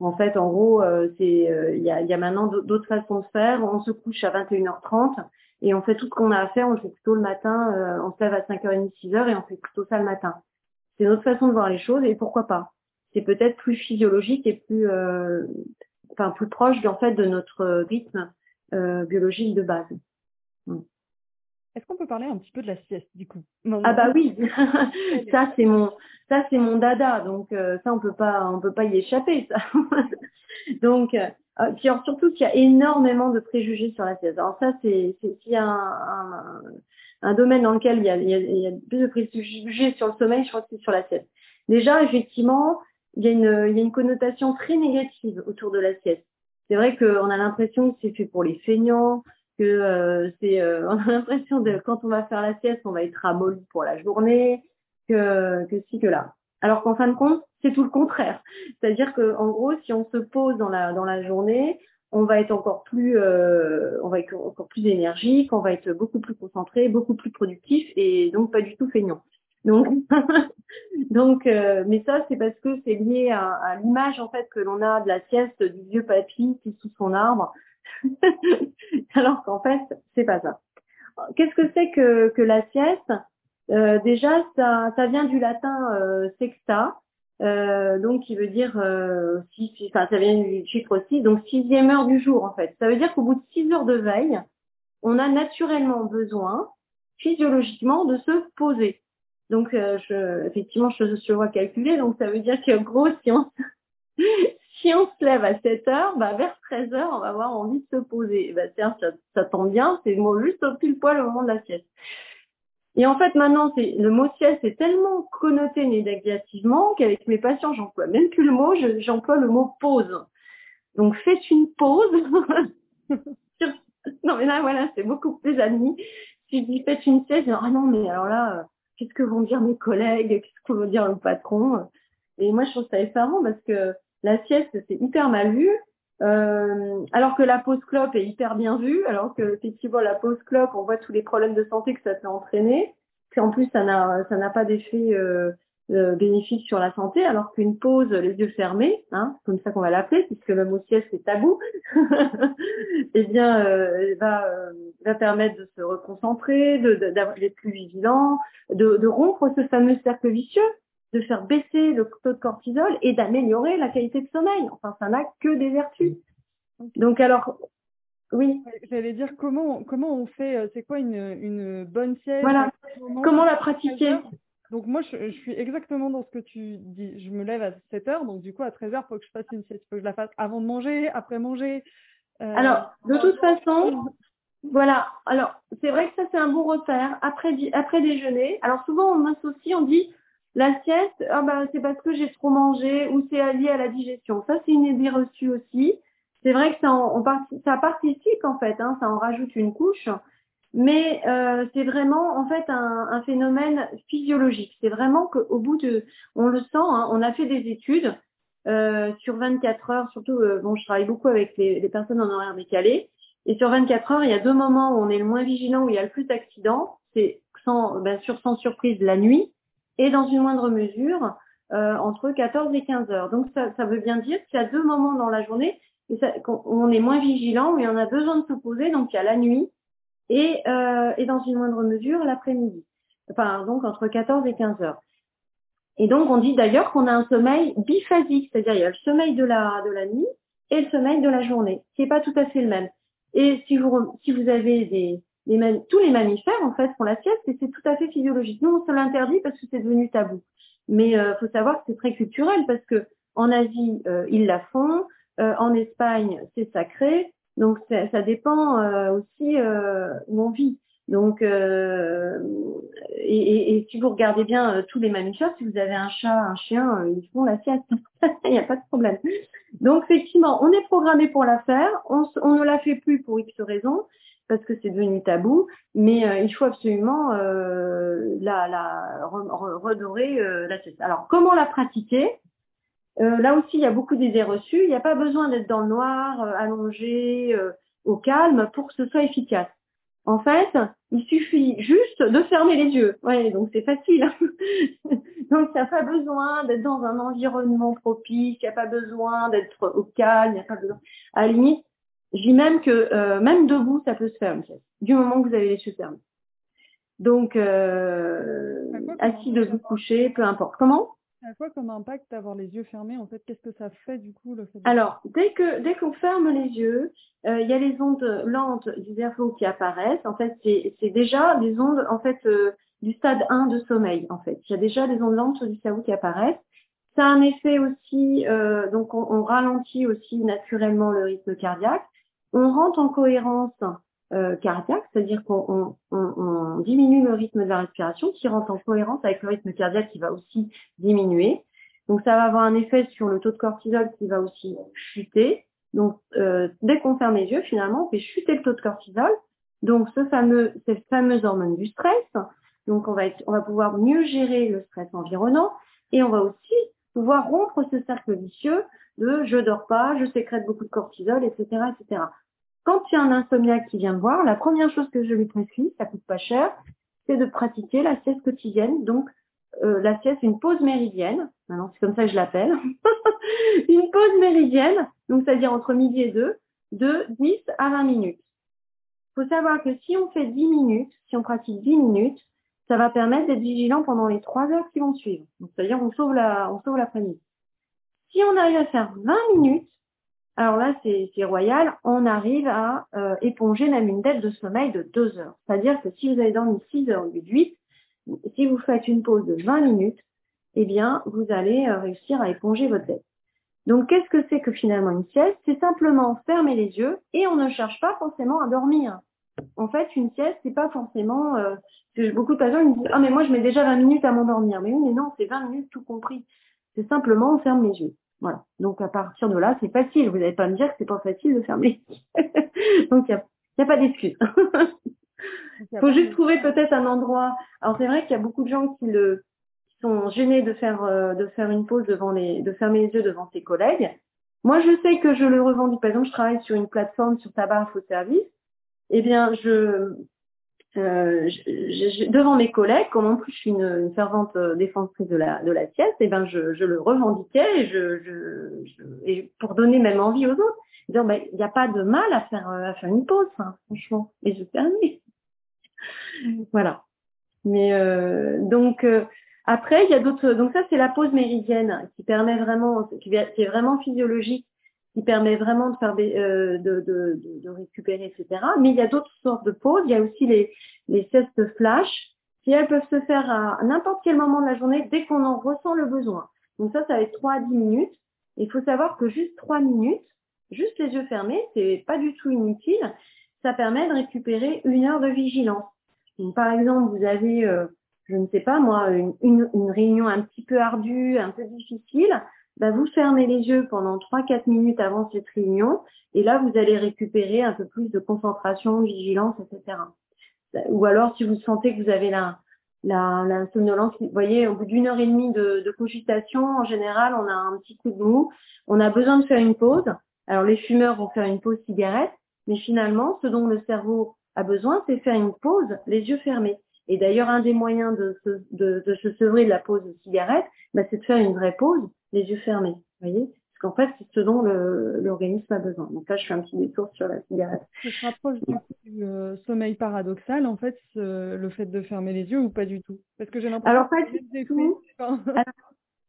en fait, en gros, c'est il y, a, y a maintenant d'autres façons de faire. On se couche à 21h30 et on fait tout ce qu'on a à faire, on fait plutôt le matin, euh, on se lève à 5h30, 6h et on fait plutôt ça le matin. C'est notre façon de voir les choses et pourquoi pas. C'est peut-être plus physiologique et plus, euh, enfin plus proche en fait de notre rythme euh, biologique de base. Mm. Est-ce qu'on peut parler un petit peu de la sieste du coup? Ah bah oui, ça c'est mon, ça c'est mon dada, donc euh, ça on peut pas, on peut pas y échapper ça. donc euh, puis surtout qu'il y a énormément de préjugés sur la sieste. Alors ça, c'est s'il y a un, un, domaine dans lequel il y, a, il, y a, plus de préjugés sur le sommeil, je crois que c'est sur la sieste. Déjà, effectivement, il y, a une, y a une connotation très négative autour de la sieste. C'est vrai qu'on a l'impression que c'est fait pour les feignants, que euh, c'est, euh, on a l'impression de quand on va faire la sieste, on va être ramolli pour la journée, que que si que là. Alors qu'en fin de compte, c'est tout le contraire. C'est-à-dire que en gros, si on se pose dans la dans la journée, on va être encore plus euh, on va être encore plus énergique, on va être beaucoup plus concentré, beaucoup plus productif et donc pas du tout feignant. Donc donc euh, mais ça c'est parce que c'est lié à, l'image en fait que l'on a de la sieste du vieux papy qui est sous son arbre Alors qu'en fait, c'est pas ça. Qu'est-ce que c'est que, que la sieste? Euh, Déjà, ça, ça vient du latin euh, sexta, euh, donc qui veut dire euh, six, enfin ça vient du chiffre 6, donc sixième heure du jour en fait. Ça veut dire qu'au bout de six heures de veille, on a naturellement besoin, physiologiquement, de se poser. Donc euh, je, effectivement, je, je vois calculer, donc ça veut dire que gros, si on, si on se lève à 7 heures, bah, vers 13 heures, on va avoir envie de se poser. Bah, tiens, ça, ça tombe bien, c'est juste au pile poil au moment de la sieste. Et en fait, maintenant, c'est le mot sieste est tellement connoté négativement qu'avec mes patients, j'emploie même plus le mot, j'emploie le mot pause. Donc, faites une pause. non, mais là, voilà, c'est beaucoup plus admis. Si je dis faites une sieste, ah non, mais alors là, euh, qu'est-ce que vont dire mes collègues, qu'est-ce que vont dire le patron Et moi, je trouve ça effarant parce que la sieste, c'est hyper mal vu. Euh, alors que la pause clope est hyper bien vue, alors que effectivement la pause clope, on voit tous les problèmes de santé que ça peut entraîner. Puis en plus, ça n'a ça n'a pas d'effet euh, euh, bénéfique sur la santé, alors qu'une pause, les yeux fermés, hein, c'est comme ça qu'on va l'appeler, puisque le mot sieste est tabou, eh bien, euh, va euh, va permettre de se reconcentrer, de d'être plus vigilant, de, de rompre ce fameux cercle vicieux de faire baisser le taux de cortisol et d'améliorer la qualité de sommeil. Enfin, ça n'a que des vertus. Donc alors, oui. J'allais dire comment comment on fait, euh, c'est quoi une, une bonne sieste? Voilà. Comment la pratiquer? Donc moi, je, je, suis exactement dans ce que tu dis. Je me lève à 7 heures, donc du coup, à 13 heures, il faut que je fasse une sieste. Il faut que je la fasse avant de manger, après manger. Euh, Alors, de toute façon, voilà. Alors, c'est vrai que ça, c'est un bon repère. Après, après déjeuner. Alors, souvent, on associe, on dit, la sieste, ah bah, c'est parce que j'ai trop mangé ou c'est lié à la digestion. Ça, c'est une idée reçue aussi. C'est vrai que ça, on, ça participe en fait, hein, ça en rajoute une couche, mais euh, c'est vraiment en fait un, un phénomène physiologique. C'est vraiment qu'au bout de, on le sent, hein, on a fait des études euh, sur 24 heures, surtout, euh, bon, je travaille beaucoup avec les, les, personnes en horaire décalé, et sur 24 heures, il y a deux moments où on est le moins vigilant, où il y a le plus d'accidents. C'est sans, bien sûr, sans surprise la nuit et dans une moindre mesure euh, entre 14 et 15 heures. Donc ça, ça veut bien dire qu'il y a deux moments dans la journée où on est moins vigilant, y en a besoin de se poser, donc il y a la nuit et, euh, et dans une moindre mesure l'après-midi. Enfin, donc entre 14 et 15 heures. Et donc on dit d'ailleurs qu'on a un sommeil biphasique, c'est-à-dire il y a le sommeil de la, de la nuit et le sommeil de la journée, qui n'est pas tout à fait le même. Et si vous, si vous avez des, tous les mammifères en fait font la sieste et c'est tout à fait physiologique. Nous on se l'interdit parce que c'est devenu tabou. Mais euh, faut savoir que c'est très culturel parce que en Asie euh, ils la font, euh, en Espagne c'est sacré, donc ça dépend euh, aussi euh, où on vit. Donc et, et, et, si vous regardez bien tous les mammifères, si vous avez un chat, un chien, ils font la sieste. Il n'y a pas de problème. Donc effectivement, on est programmé pour la faire, on, ne la fait plus pour X raisons parce que c'est devenu tabou, mais euh, il faut absolument euh, la, la redorer euh, la cesse. Alors, comment la pratiquer? Euh, Là aussi, il y a beaucoup d'idées reçues. Il n'y a pas besoin d'être dans le noir, allongé, au calme, pour que ce soit efficace. En fait, il suffit juste de fermer les yeux. Ouais, donc c'est facile. Hein. donc, il n'y a pas besoin d'être dans un environnement propice, il n'y a pas besoin d'être au calme, il n'y a pas besoin. À la limite, je dis même que euh, même debout, ça peut se faire du moment que vous avez les yeux fermés. Donc, euh, assis, debout, couché, peu importe. Comment? À quoi comme impact d'avoir les yeux fermés En fait, qu'est-ce que ça fait du coup le fait Alors, dès que dès qu'on ferme les yeux, euh, il y a les ondes lentes du cerveau qui apparaissent. En fait, c'est déjà des ondes en fait euh, du stade 1 de sommeil. En fait, il y a déjà des ondes lentes du cerveau qui apparaissent. Ça a un effet aussi, euh, donc on, on, ralentit aussi naturellement le rythme cardiaque on rentre en cohérence euh, cardiaque, c'est-à-dire qu'on on, on, diminue le rythme de la respiration qui rentre en cohérence avec le rythme cardiaque qui va aussi diminuer. Donc ça va avoir un effet sur le taux de cortisol qui va aussi chuter. Donc euh, dès qu'on ferme les yeux, finalement, on fait chuter le taux de cortisol. Donc ce fameux, ces fameuses hormones du stress. Donc on va, on va pouvoir mieux gérer le stress environnant et on va aussi pouvoir rompre ce cercle vicieux de je dors pas, je sécrète beaucoup de cortisol, etc., etc. Quand il y a un insomniaque qui vient me voir, la première chose que je lui prescris, ça coûte pas cher, c'est de pratiquer la sieste quotidienne. Donc, euh, la sieste, une pause méridienne. Maintenant, c'est comme ça que je l'appelle. une pause méridienne, donc c'est-à-dire entre midi et deux. de 10 à 20 minutes. Il faut savoir que si on fait 10 minutes, si on pratique 10 minutes, ça va permettre d'être vigilant pendant les 3 heures qui vont suivre. C'est-à-dire on sauve la, sauve l'après-midi. Si on arrive à faire 20 minutes, alors là c'est royal, on arrive à euh, éponger même une dette de sommeil de 2 heures. C'est-à-dire que si vous avez dormi 6 heures au lieu de 8, si vous faites une pause de 20 minutes, eh bien vous allez euh, réussir à éponger votre dette. Donc qu'est-ce que c'est que finalement une sieste? C'est simplement fermer les yeux et on ne cherche pas forcément à dormir en fait, une sieste, c'est pas forcément. Euh, beaucoup de personnes me disent Ah, mais moi, je mets déjà 20 minutes à m'endormir. Mais oui, mais non, c'est 20 minutes tout compris. C'est simplement, on ferme les yeux. Voilà. Donc, à partir de là, c'est facile. Vous n'allez pas me dire que c'est pas facile de fermer. Donc, il n'y a, pas d'excuse. Il faut juste trouver peut-être un endroit. Alors, c'est vrai qu'il y a beaucoup de gens qui le sont gênés de faire euh, de faire une pause devant les de fermer les yeux devant ses collègues. Moi, je sais que je le revendique. Par exemple, je travaille sur une plateforme sur tabac info service eh bien, je, euh, devant mes collègues, comme en plus je suis une, fervente euh, défenseur de la, de la sieste, eh ben je, je le revendiquais et, je, je, et pour donner même envie aux autres. Dire, ben, il n'y a pas de mal à faire, à faire une pause, hein, franchement. Et je termine. voilà. Mais euh, donc euh, après, il y a d'autres. Donc ça, c'est la pause méridienne qui permet vraiment, qui est vraiment physiologique qui permet vraiment de faire euh, de, de, de, récupérer, etc. Mais il y a d'autres sortes de pauses. Il y a aussi les, les siestes flash, qui elles peuvent se faire à n'importe quel moment de la journée dès qu'on en ressent le besoin. Donc ça, ça va être 3 à 10 minutes. Il faut savoir que juste 3 minutes, juste les yeux fermés, c'est pas du tout inutile. Ça permet de récupérer une heure de vigilance. Donc, par exemple, vous avez, euh, je ne sais pas moi, une, une, une réunion un petit peu ardue, un peu difficile bah, vous fermez les yeux pendant 3-4 minutes avant cette réunion et là, vous allez récupérer un peu plus de concentration, vigilance, etc. Ou alors, si vous sentez que vous avez la, la, la somnolence, vous voyez, au bout d'une heure et demie de, de cogitation, en général, on a un petit coup de mou, on a besoin de faire une pause. Alors, les fumeurs vont faire une pause cigarette, mais finalement, ce dont le cerveau a besoin, c'est faire une pause, les yeux fermés. Et d'ailleurs, un des moyens de se, de, de se sevrer de la pause de cigarette, bah, c'est de faire une vraie pause les yeux fermés. Vous voyez? Parce qu'en fait, c'est ce dont l'organisme a besoin. Donc là, je fais un petit détour sur la cigarette. Ça se rapproche du, euh, sommeil paradoxal, en fait, le fait de fermer les yeux ou pas du tout? Parce que j'ai l'impression Alors, pas du tout.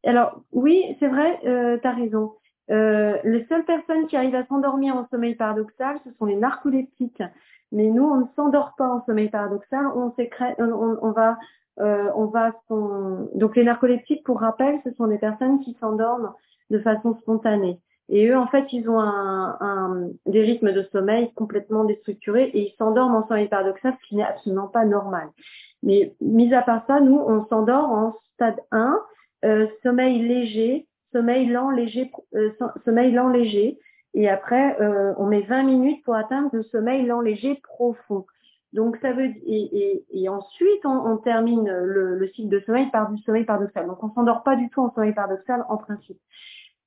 alors, oui, c'est vrai, euh, tu as raison. Euh, les seules personnes qui arrivent à s'endormir en sommeil paradoxal, ce sont les narcoleptiques. Mais nous, on ne s'endort pas en sommeil paradoxal, on, sécrète, on, va euh, on va donc les narcoleptiques, pour rappel, ce sont des personnes qui s'endorment de façon spontanée. Et eux, en fait, ils ont un, des rythmes de sommeil complètement déstructurés et ils s'endorment en sommeil paradoxal, ce qui n'est absolument pas normal. Mais mis à part ça, nous, on s'endort en stade 1, euh, sommeil léger, sommeil lent, léger, euh, sommeil lent, léger. Et après, on met 20 minutes pour atteindre le sommeil lent, léger, profond. Donc ça veut et, et, ensuite on, termine le, cycle de sommeil par du sommeil paradoxal. Donc on s'endort pas du tout en sommeil paradoxal en principe.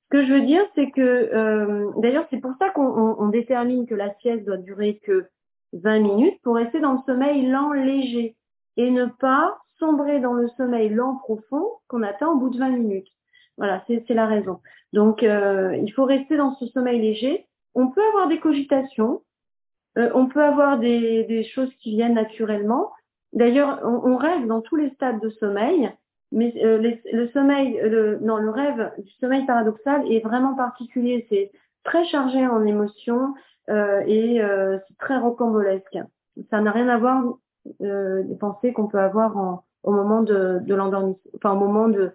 Ce que je veux dire, c'est que euh, d'ailleurs c'est pour ça qu'on détermine que la sieste doit durer que 20 minutes pour rester dans le sommeil lent léger et ne pas sombrer dans le sommeil lent profond qu'on atteint au bout de 20 minutes. Voilà, c'est la raison. Donc euh, il faut rester dans ce sommeil léger. On peut avoir des cogitations, euh, on peut avoir des, des, choses qui viennent naturellement. D'ailleurs, on, rêve dans tous les stades de sommeil, mais euh, le sommeil, le, non, le rêve du sommeil paradoxal est vraiment particulier. C'est très chargé en émotions euh, et c'est très rocambolesque. Ça n'a rien à voir des pensées qu'on peut avoir en, au moment de, de l'endormissement, enfin au moment de,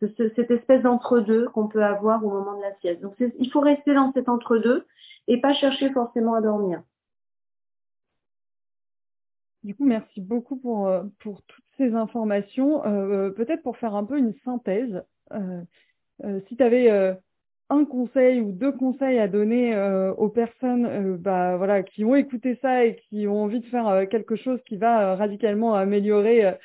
cette espèce d'entre-deux qu'on peut avoir au moment de la sieste. Donc il faut rester dans cet entre-deux et pas chercher forcément à dormir. Du coup, merci beaucoup pour, euh, pour toutes ces informations. Euh, peut-être pour faire un peu une synthèse, euh, si tu avais un conseil ou deux conseils à donner aux personnes bah, voilà, qui ont écouté ça et qui ont envie de faire quelque chose qui va radicalement améliorer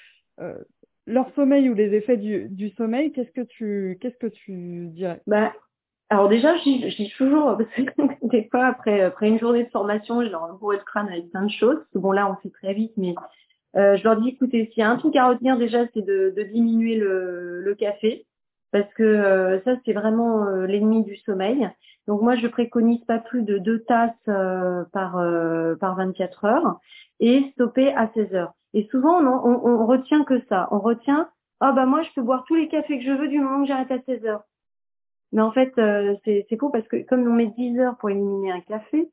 leur sommeil ou les effets du, du sommeil, qu'est-ce que tu qu'est-ce que tu dirais? Bah, alors déjà, je dis toujours, parce que des fois, après, après une journée de formation, je leur envoie le crâne avec plein de choses. bon, là, on fait très vite, mais euh, je leur dis, écoutez, s'il y a un truc à retenir déjà, c'est de, de, diminuer le, le café. parce que ça c'est vraiment l'ennemi du sommeil. Donc moi je préconise pas plus de deux tasses par par 24 heures et stopper à 16 heures. Et souvent on, on, on retient que ça, on retient ah bah moi je peux boire tous les cafés que je veux du moment que j'arrête à 16 heures. Mais en fait, euh, c'est faux parce que comme on met 10 heures pour éliminer un café,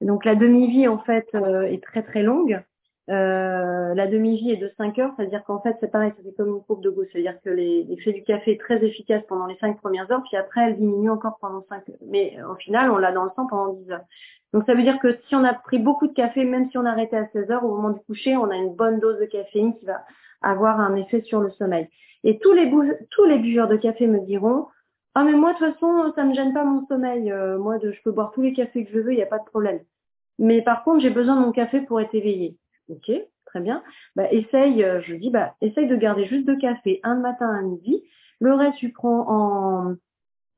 donc la demi-vie en fait euh, est très très longue. Euh, la demi-vie est de 5 heures, c'est-à-dire qu'en fait c'est pareil, c'est comme une courbe de Gauss, c'est-à-dire que l'effet du café est très efficace pendant les 5 premières heures, puis après elle diminue encore pendant 5 heures. Mais au final, on l'a dans le sang pendant 10 heures. Donc ça veut dire que si on a pris beaucoup de café, même si on arrêtait à 16 heures, au moment du coucher, on a une bonne dose de caféine qui va avoir un effet sur le sommeil. Et tous les, tous les buveurs de café me diront, ah mais moi de toute façon ça me gêne pas mon sommeil. Euh, moi je peux boire tous les cafés que je veux, il n'y a pas de problème. Mais par contre j'ai besoin de mon café pour être éveillé. Ok, très bien. Bah essaye, euh, je dis bah essaye de garder juste deux cafés, un le matin, un midi. Le reste tu prends en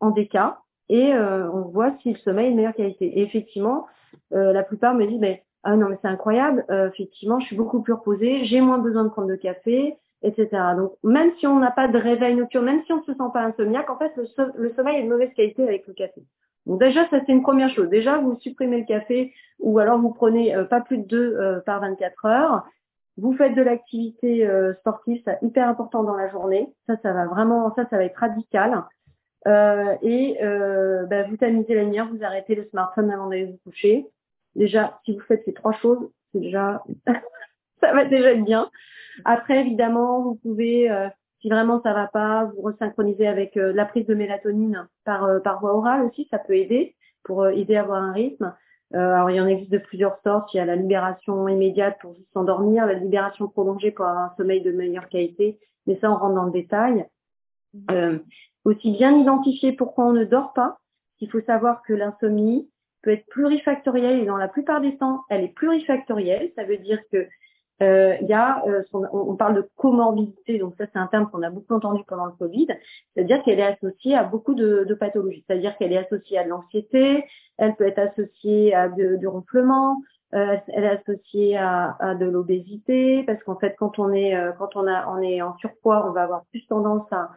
en déca et euh, on voit si le sommeil est de meilleure qualité. Et effectivement, la plupart me disent mais ah non mais c'est incroyable. effectivement, je suis beaucoup plus reposée, j'ai moins besoin de prendre de café etc. Donc, même si on n'a pas de réveil nocturne, même si on ne se sent pas insomniaque, en fait, le, sommeil est de mauvaise qualité avec le café. Donc déjà, ça c'est une première chose. Déjà, vous supprimez le café ou alors vous prenez euh, pas plus de deux euh, par 24 heures. Vous faites de l'activité euh, sportive, c'est hyper important dans la journée. Ça, ça va vraiment, ça, ça va être radical. Et bah, vous tamisez la lumière, vous arrêtez le smartphone avant d'aller vous coucher. Déjà, si vous faites ces trois choses, c'est déjà ça va déjà être bien. Après, évidemment, vous pouvez, euh, si vraiment ça va pas, vous resynchroniser avec euh, la prise de mélatonine par, euh, par voie orale aussi, ça peut aider pour aider à avoir un rythme. alors, il y en existe de plusieurs sortes. Il y a la libération immédiate pour juste s'endormir, la libération prolongée pour avoir un sommeil de meilleure qualité. Mais ça, on rentre dans le détail. Aussi bien identifier pourquoi on ne dort pas. Il faut savoir que l'insomnie peut être plurifactorielle et dans la plupart des temps, elle est plurifactorielle. Ça veut dire que euh, il y a, euh, on, parle de comorbidité, donc ça c'est un terme qu'on a beaucoup entendu pendant le Covid, c'est-à-dire qu'elle est associée à beaucoup de, pathologies, c'est-à-dire qu'elle est associée à de l'anxiété, elle peut être associée à du ronflement, euh, elle est associée à, à de l'obésité, parce qu'en fait quand on est euh, quand on a on est en surpoids, on va avoir plus tendance à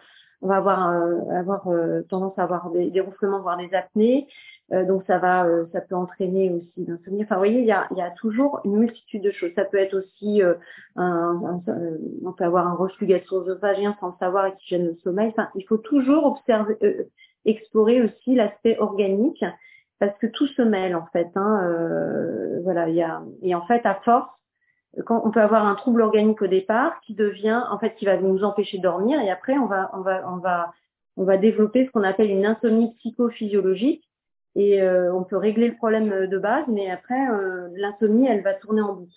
on va avoir, avoir tendance à avoir des, des ronflements, voire des apnées. Euh, donc ça va, euh, ça peut entraîner aussi l'insomnie. Enfin, vous voyez, il y a, y a toujours une multitude de choses. Ça peut être aussi, euh, un, on peut avoir un reflux gastro-œsophagien sans le savoir et qui gêne le sommeil. Enfin, il faut toujours observer, explorer aussi l'aspect organique parce que tout se mêle en fait. Hein, voilà, il y a et en fait à force, on peut avoir un trouble organique au départ qui devient en fait qui va nous empêcher de dormir et après on va on va on va on va développer ce qu'on appelle une insomnie psychophysiologique et euh, on peut régler le problème euh, de base, mais après, euh, l'insomnie, elle va tourner en boucle.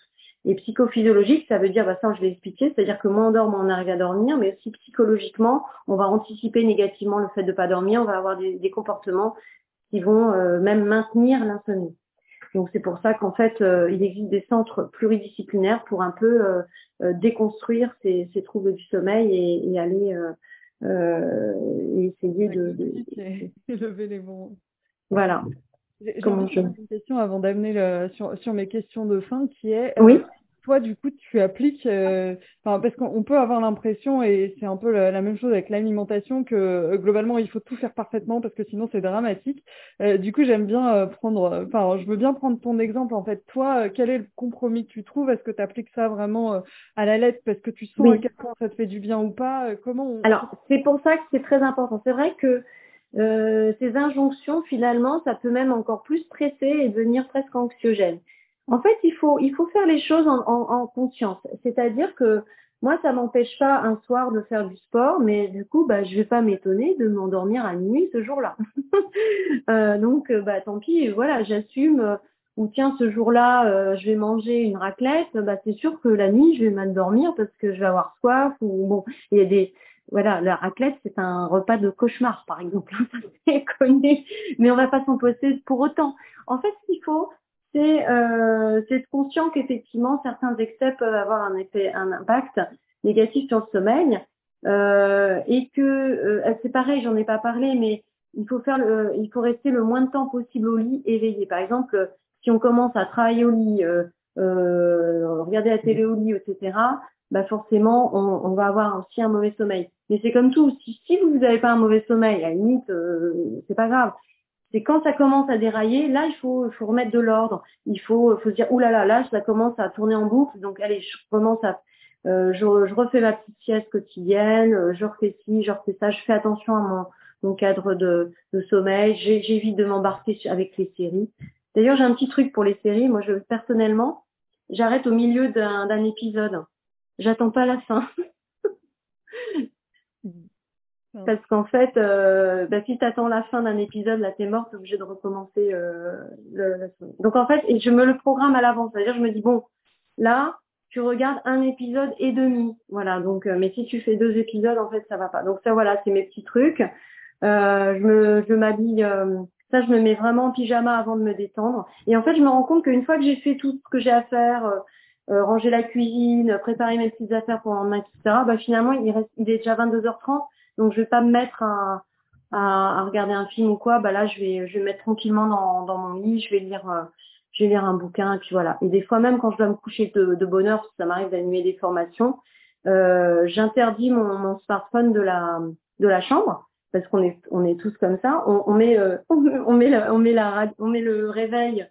Et psychophysiologique, ça veut dire, bah ça je vais expliquer, c'est-à-dire que moins on dort, on arrive à dormir, mais aussi psychologiquement, on va anticiper négativement le fait de pas dormir, on va avoir des comportements qui vont même maintenir l'insomnie. Donc c'est pour ça qu'en fait, il existe des centres pluridisciplinaires pour un peu déconstruire ces, ces, troubles du sommeil et, et aller et essayer de, de, lever les bons voilà. J'ai une question avant d'amener sur, sur mes questions de fin qui est euh, oui. Toi du coup tu appliques euh, parce qu'on peut avoir l'impression et c'est un peu la, même chose avec l'alimentation que euh, globalement il faut tout faire parfaitement parce que sinon c'est dramatique. du coup j'aime bien prendre enfin je veux bien prendre ton exemple en fait toi quel est le compromis que tu trouves? Est-ce que tu appliques ça vraiment à la lettre parce que tu sens à quel point ça te fait du bien ou pas? Comment Alors c'est pour ça que c'est très important. C'est vrai que euh, ces injonctions, finalement, ça peut même encore plus stresser et devenir presque anxiogène. En fait, il faut, il faut faire les choses en, en, en conscience. C'est-à-dire que moi, ça m'empêche pas un soir de faire du sport, mais du coup, bah, je vais pas m'étonner de m'endormir à minuit ce jour-là. euh, donc, euh, bah, tant pis, voilà, j'assume. Euh, ou tiens, ce jour-là, euh, je vais manger une raclette. Bah, c'est sûr que la nuit, je vais mal dormir parce que je vais avoir soif. Ou bon, il y a des, voilà, la raclette, c'est un repas de cauchemar, par exemple. c'est connu, mais on va pas s'en poser pour autant. En fait, ce qu'il faut, c'est euh, conscient qu'effectivement, certains excès peuvent avoir un effet, un impact négatif sur le sommeil, euh, et que euh, c'est pareil, j'en ai pas parlé, mais il faut faire, le, il faut rester le moins de temps possible au lit éveillé. Par exemple, si on commence à travailler au lit, euh, euh, regarder la télé au lit, etc., bah forcément, on, on, va avoir aussi un mauvais sommeil. Mais c'est comme tout. Si, si vous n'avez pas un mauvais sommeil, à la limite, euh, c'est pas grave. C'est quand ça commence à dérailler, là, il faut, faut remettre de l'ordre. Il faut, faut se dire, oulala, là, là, là, ça commence à tourner en boucle. Donc, allez, je commence à, euh, je, je, refais ma petite sieste quotidienne, euh, je refais ci, je refais ça, je fais attention à mon, mon cadre de, de sommeil, j'évite de m'embarquer avec les séries. D'ailleurs, j'ai un petit truc pour les séries. Moi, je personnellement, j'arrête au milieu d'un épisode. J'attends pas la fin. Parce qu'en fait, euh, bah, si tu attends la fin d'un épisode, là t'es mort, t'es obligé de recommencer euh, le, Donc en fait, je me le programme à l'avance. C'est-à-dire, je me dis bon, là, tu regardes un épisode et demi, voilà. Donc, euh, mais si tu fais deux épisodes, en fait, ça va pas. Donc ça, voilà, c'est mes petits trucs. Euh, je me, je m'habille. Euh, ça, je me mets vraiment en pyjama avant de me détendre. Et en fait, je me rends compte qu'une fois que j'ai fait tout ce que j'ai à faire, euh, ranger la cuisine, préparer mes petites affaires pour le lendemain, etc. Bah finalement, il reste, il est déjà 22h30 donc je vais pas me mettre à, à, regarder un film ou quoi. Bah là, je vais, je vais me mettre tranquillement dans, dans mon lit, je vais lire, euh, je vais lire un bouquin et puis voilà. Et des fois même quand je dois me coucher de, de bonne heure, parce que ça m'arrive d'annuler des formations, euh, j'interdis mon, mon, smartphone de la de la chambre parce qu'on est on est tous comme ça. On, on met euh, on met la, on met la on met le réveil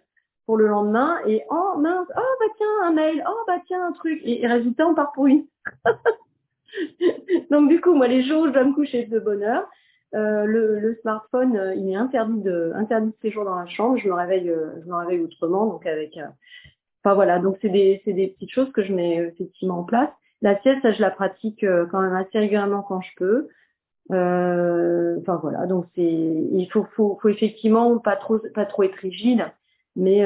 pour le lendemain et oh mince oh bah tiens un mail oh bah tiens un truc et, et résultat on part pour une Donc du coup, moi, les jours où je dois me coucher de bonne heure, euh, le, smartphone, euh, il est interdit de interdit de séjour dans la chambre. Je me réveille, euh, je me réveille autrement, donc avec. Enfin voilà, donc c'est des c'est des petites choses que je mets effectivement en place. La sieste, ça, je la pratique quand même assez régulièrement quand je peux. Enfin voilà, donc c'est il faut, faut faut effectivement pas trop pas trop être rigide, mais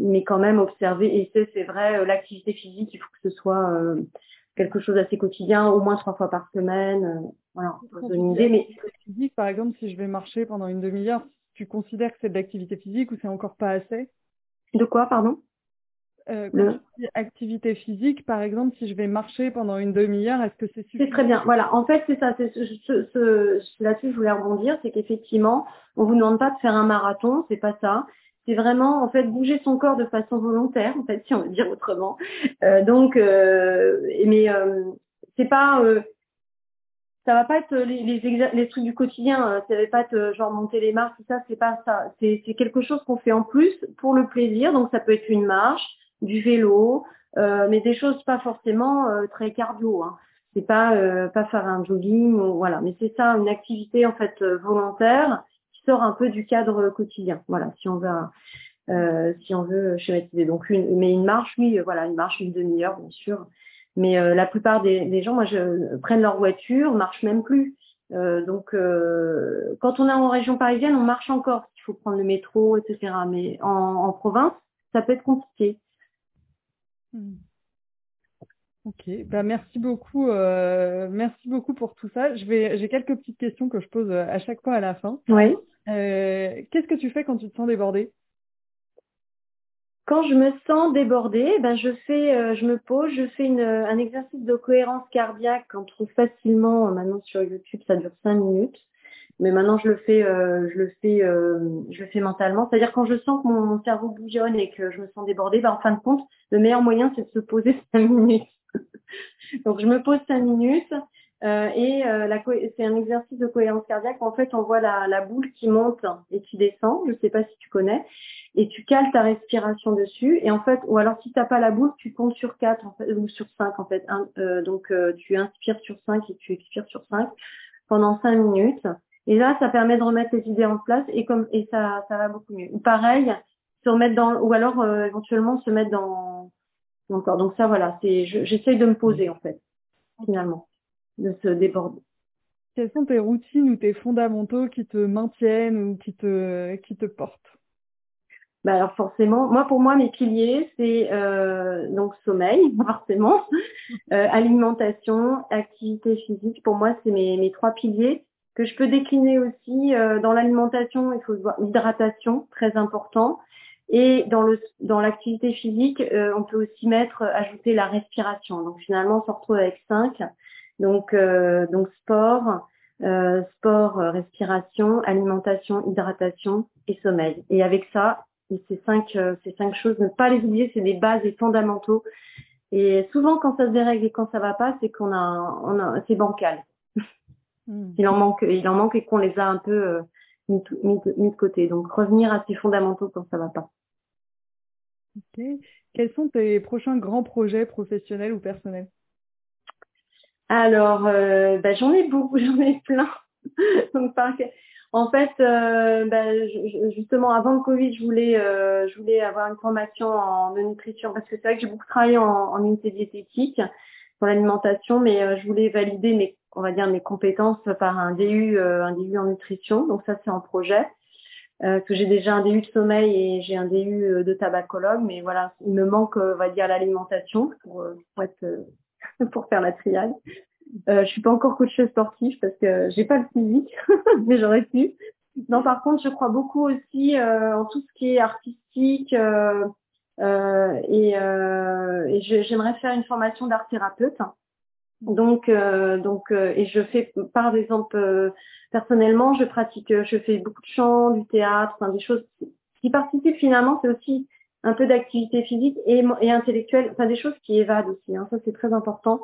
mais quand même observer. Et c'est c'est vrai, l'activité physique, il faut que ce soit quelque chose d'assez quotidien, au moins trois fois par semaine. Euh, voilà, pour Mais physique, par exemple, si je vais marcher pendant une demi-heure, tu considères que c'est de l'activité physique ou c'est encore pas assez? De quoi, pardon? Euh, quand activité physique, par exemple, si je vais marcher pendant une demi-heure, est-ce que c'est suffisant C'est très bien. Voilà. En fait, c'est ça. C'est ce, ce, ce, là-dessus, je voulais rebondir, c'est qu'effectivement, on vous demande pas de faire un marathon, c'est pas ça c'est vraiment en fait bouger son corps de façon volontaire, en fait, si on veut dire autrement. Euh, donc, euh, mais euh, c'est pas, ça va pas être les, les, trucs du quotidien. Euh, ça va pas être genre monter les marches, tout ça. C'est pas ça. C'est quelque chose qu'on fait en plus pour le plaisir. Donc, ça peut être une marche, du vélo, mais des choses pas forcément très cardio. Hein. C'est pas pas faire un jogging ou voilà. Mais c'est ça, une activité en fait volontaire sort un peu du cadre quotidien. Voilà, si on veut, euh, si on veut schématiser. Donc une, mais une marche, oui, voilà, une marche une demi-heure, bien sûr. Mais euh, la plupart des, gens, moi, je prennent leur voiture, marchent même plus. Euh, donc, euh, quand on est en région parisienne, on marche encore. Il faut prendre le métro, etc. Mais en, en province, ça peut être compliqué. Hmm. Ok, bah merci beaucoup, euh, merci beaucoup pour tout ça. Je vais, j'ai quelques petites questions que je pose à chaque fois à la fin. Oui. Euh, qu'est-ce que tu fais quand tu te sens débordée? Quand je me sens débordée, ben je fais, euh, je me pose, je fais une, un exercice de cohérence cardiaque qu'on trouve facilement maintenant sur YouTube. Ça dure cinq minutes, mais maintenant je le fais, euh, je le fais, je le fais mentalement. C'est-à-dire quand je sens que mon, cerveau bouillonne et que je me sens débordée, ben en fin de compte, le meilleur moyen c'est de se poser cinq minutes. Donc je me pose cinq minutes. Euh, et euh, c'est un exercice de cohérence cardiaque. En fait, on voit la, la, boule qui monte et qui descend. Je ne sais pas si tu connais. Et tu cales ta respiration dessus. Et en fait, ou alors si tu n'as pas la boule, tu comptes sur 4 en fait, ou sur 5 en fait. Euh, donc euh, tu inspires sur 5 et tu expires sur 5 pendant 5 minutes. Et là, ça permet de remettre les idées en place et comme et ça, ça va beaucoup mieux. Ou pareil, se remettre dans ou alors euh, éventuellement se mettre dans, corps. Donc ça, voilà, c'est j'essaye de me poser en fait finalement de se déborder. Quelles sont tes routines ou tes fondamentaux qui te maintiennent ou qui te, qui te portent? Bah alors forcément, moi pour moi mes piliers c'est euh, donc sommeil forcément, euh, alimentation, activité physique. Pour moi c'est mes, mes trois piliers que je peux décliner aussi euh, dans l'alimentation. Il faut voir l'hydratation très important et dans le dans l'activité physique euh, on peut aussi mettre ajouter la respiration. Donc finalement on se retrouve avec cinq donc, euh, donc sport, euh, sport, euh, respiration, alimentation, hydratation et sommeil. Et avec ça, ces cinq, ces cinq choses, ne pas les oublier, c'est des bases et fondamentaux. Et souvent, quand ça se dérègle et quand ça va pas, c'est qu'on a, on a, c'est bancal. Hmm. il en manque, il en manque et qu'on les a un peu mis, mis, mis, de côté. Donc, revenir à ces fondamentaux quand ça va pas. Quels sont tes prochains grands projets professionnels ou personnels? Alors, euh, bah, j'en ai beaucoup, j'en ai plein. Donc, par, en fait, euh, ben, justement, avant le Covid, je voulais, euh, je voulais avoir une formation en nutrition parce que c'est vrai que j'ai beaucoup travaillé en, en unité diététique pour l'alimentation, mais je voulais valider mes, on va dire, mes compétences par un DU, un DU en nutrition. Donc ça, c'est en projet. que j'ai déjà un DU de sommeil et j'ai un DU de tabacologue, mais voilà, il me manque, on va dire, l'alimentation pour, pour faire la triade. Euh, je suis pas encore coach sportif parce que j'ai pas le physique, mais j'aurais pu. Non, par contre, je crois beaucoup aussi euh, en tout ce qui est artistique euh, euh et, euh, et j'aimerais faire une formation d'art thérapeute. Donc, donc, et je fais, par exemple, personnellement, je pratique, je fais beaucoup de chant, du théâtre, enfin, des choses qui participent finalement. C'est aussi un peu d'activité physique et, et intellectuelle, enfin des choses qui évadent aussi. Hein, ça, c'est très important.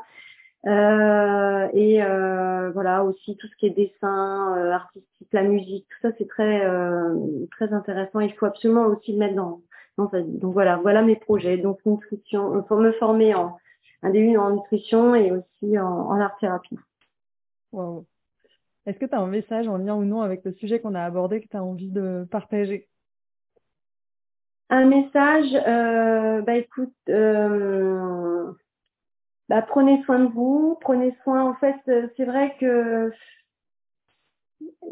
Euh, et euh, voilà aussi tout ce qui est dessin euh, artistique, la musique, tout ça c'est très euh, très intéressant. Il faut absolument aussi le mettre dans dans sa vie. Donc voilà, voilà mes projets. Donc nutrition, me former en un début en nutrition et aussi en, en art thérapie. Wow. Est-ce que tu as un message en lien ou non avec le sujet qu'on a abordé que tu as envie de partager? Un message, euh, bah écoute, euh, bah, prenez soin de vous, prenez soin. En fait, euh, c'est vrai que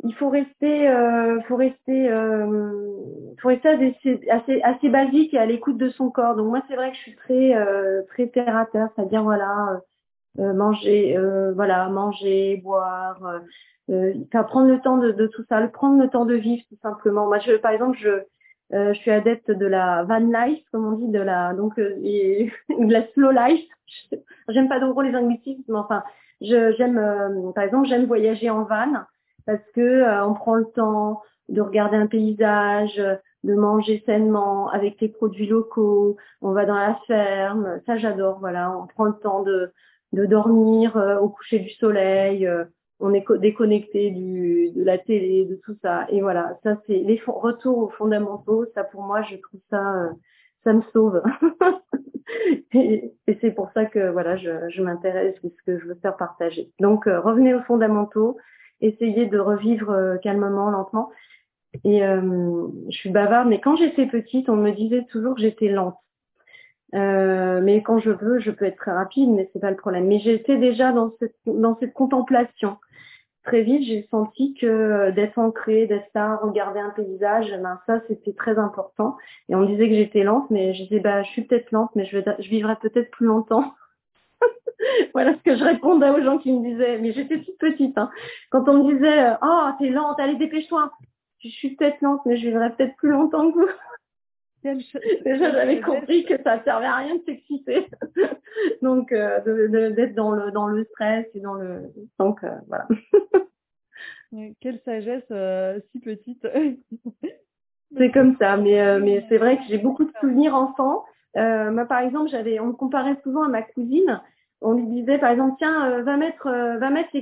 il faut rester, euh, faut rester, euh, faut rester assez, assez, basique et à l'écoute de son corps. Donc moi, c'est vrai que je suis très, euh, très terre c'est-à-dire voilà, euh, manger, voilà, manger, boire, euh, prendre le temps de, de, tout ça, prendre le temps de vivre tout simplement. Moi, je, par exemple, je euh, je suis adepte de la van life, comme on dit, de la donc euh, et, de la slow life. J'aime pas trop les anglicismes, mais enfin, j'aime euh, par exemple j'aime voyager en van parce que euh, on prend le temps de regarder un paysage, de manger sainement avec les produits locaux. On va dans la ferme, ça j'adore. Voilà, on prend le temps de de dormir au coucher du soleil on est déconnecté du, de la télé, de tout ça. Et voilà, ça c'est les retours aux fondamentaux. Ça pour moi, je trouve ça, euh, ça me sauve. et, c'est pour ça que voilà, je, je m'intéresse, c'est ce que je veux faire partager. Donc euh, revenez aux fondamentaux, essayez de revivre euh, calmement, lentement. Et je suis bavarde, mais quand j'étais petite, on me disait toujours que j'étais lente. mais quand je veux, je peux être très rapide, mais c'est pas le problème. Mais j'étais déjà dans cette dans cette contemplation très vite, j'ai senti que euh, d'être ancrée, d'être là, regarder un paysage, ben ça c'était très important. Et on me disait que j'étais lente, mais je disais bah je suis peut-être lente, mais je vivrai peut-être plus longtemps. voilà ce que je répondais aux gens qui me disaient, mais j'étais toute petite. Hein. Quand on me disait oh t'es lente, allez dépêche-toi. Je suis peut-être lente, mais je vivrai peut-être plus longtemps que vous. Déjà, j'avais compris que ça servait à rien de s'exciter. donc, euh, d'être dans le dans le stress et dans le donc euh, voilà. Quelle sagesse euh, si petite. c'est comme ça, mais mais c'est vrai que j'ai beaucoup de souvenirs enfants. Moi, par exemple, j'avais on me comparait souvent à ma cousine. On lui disait par exemple tiens va mettre va mettre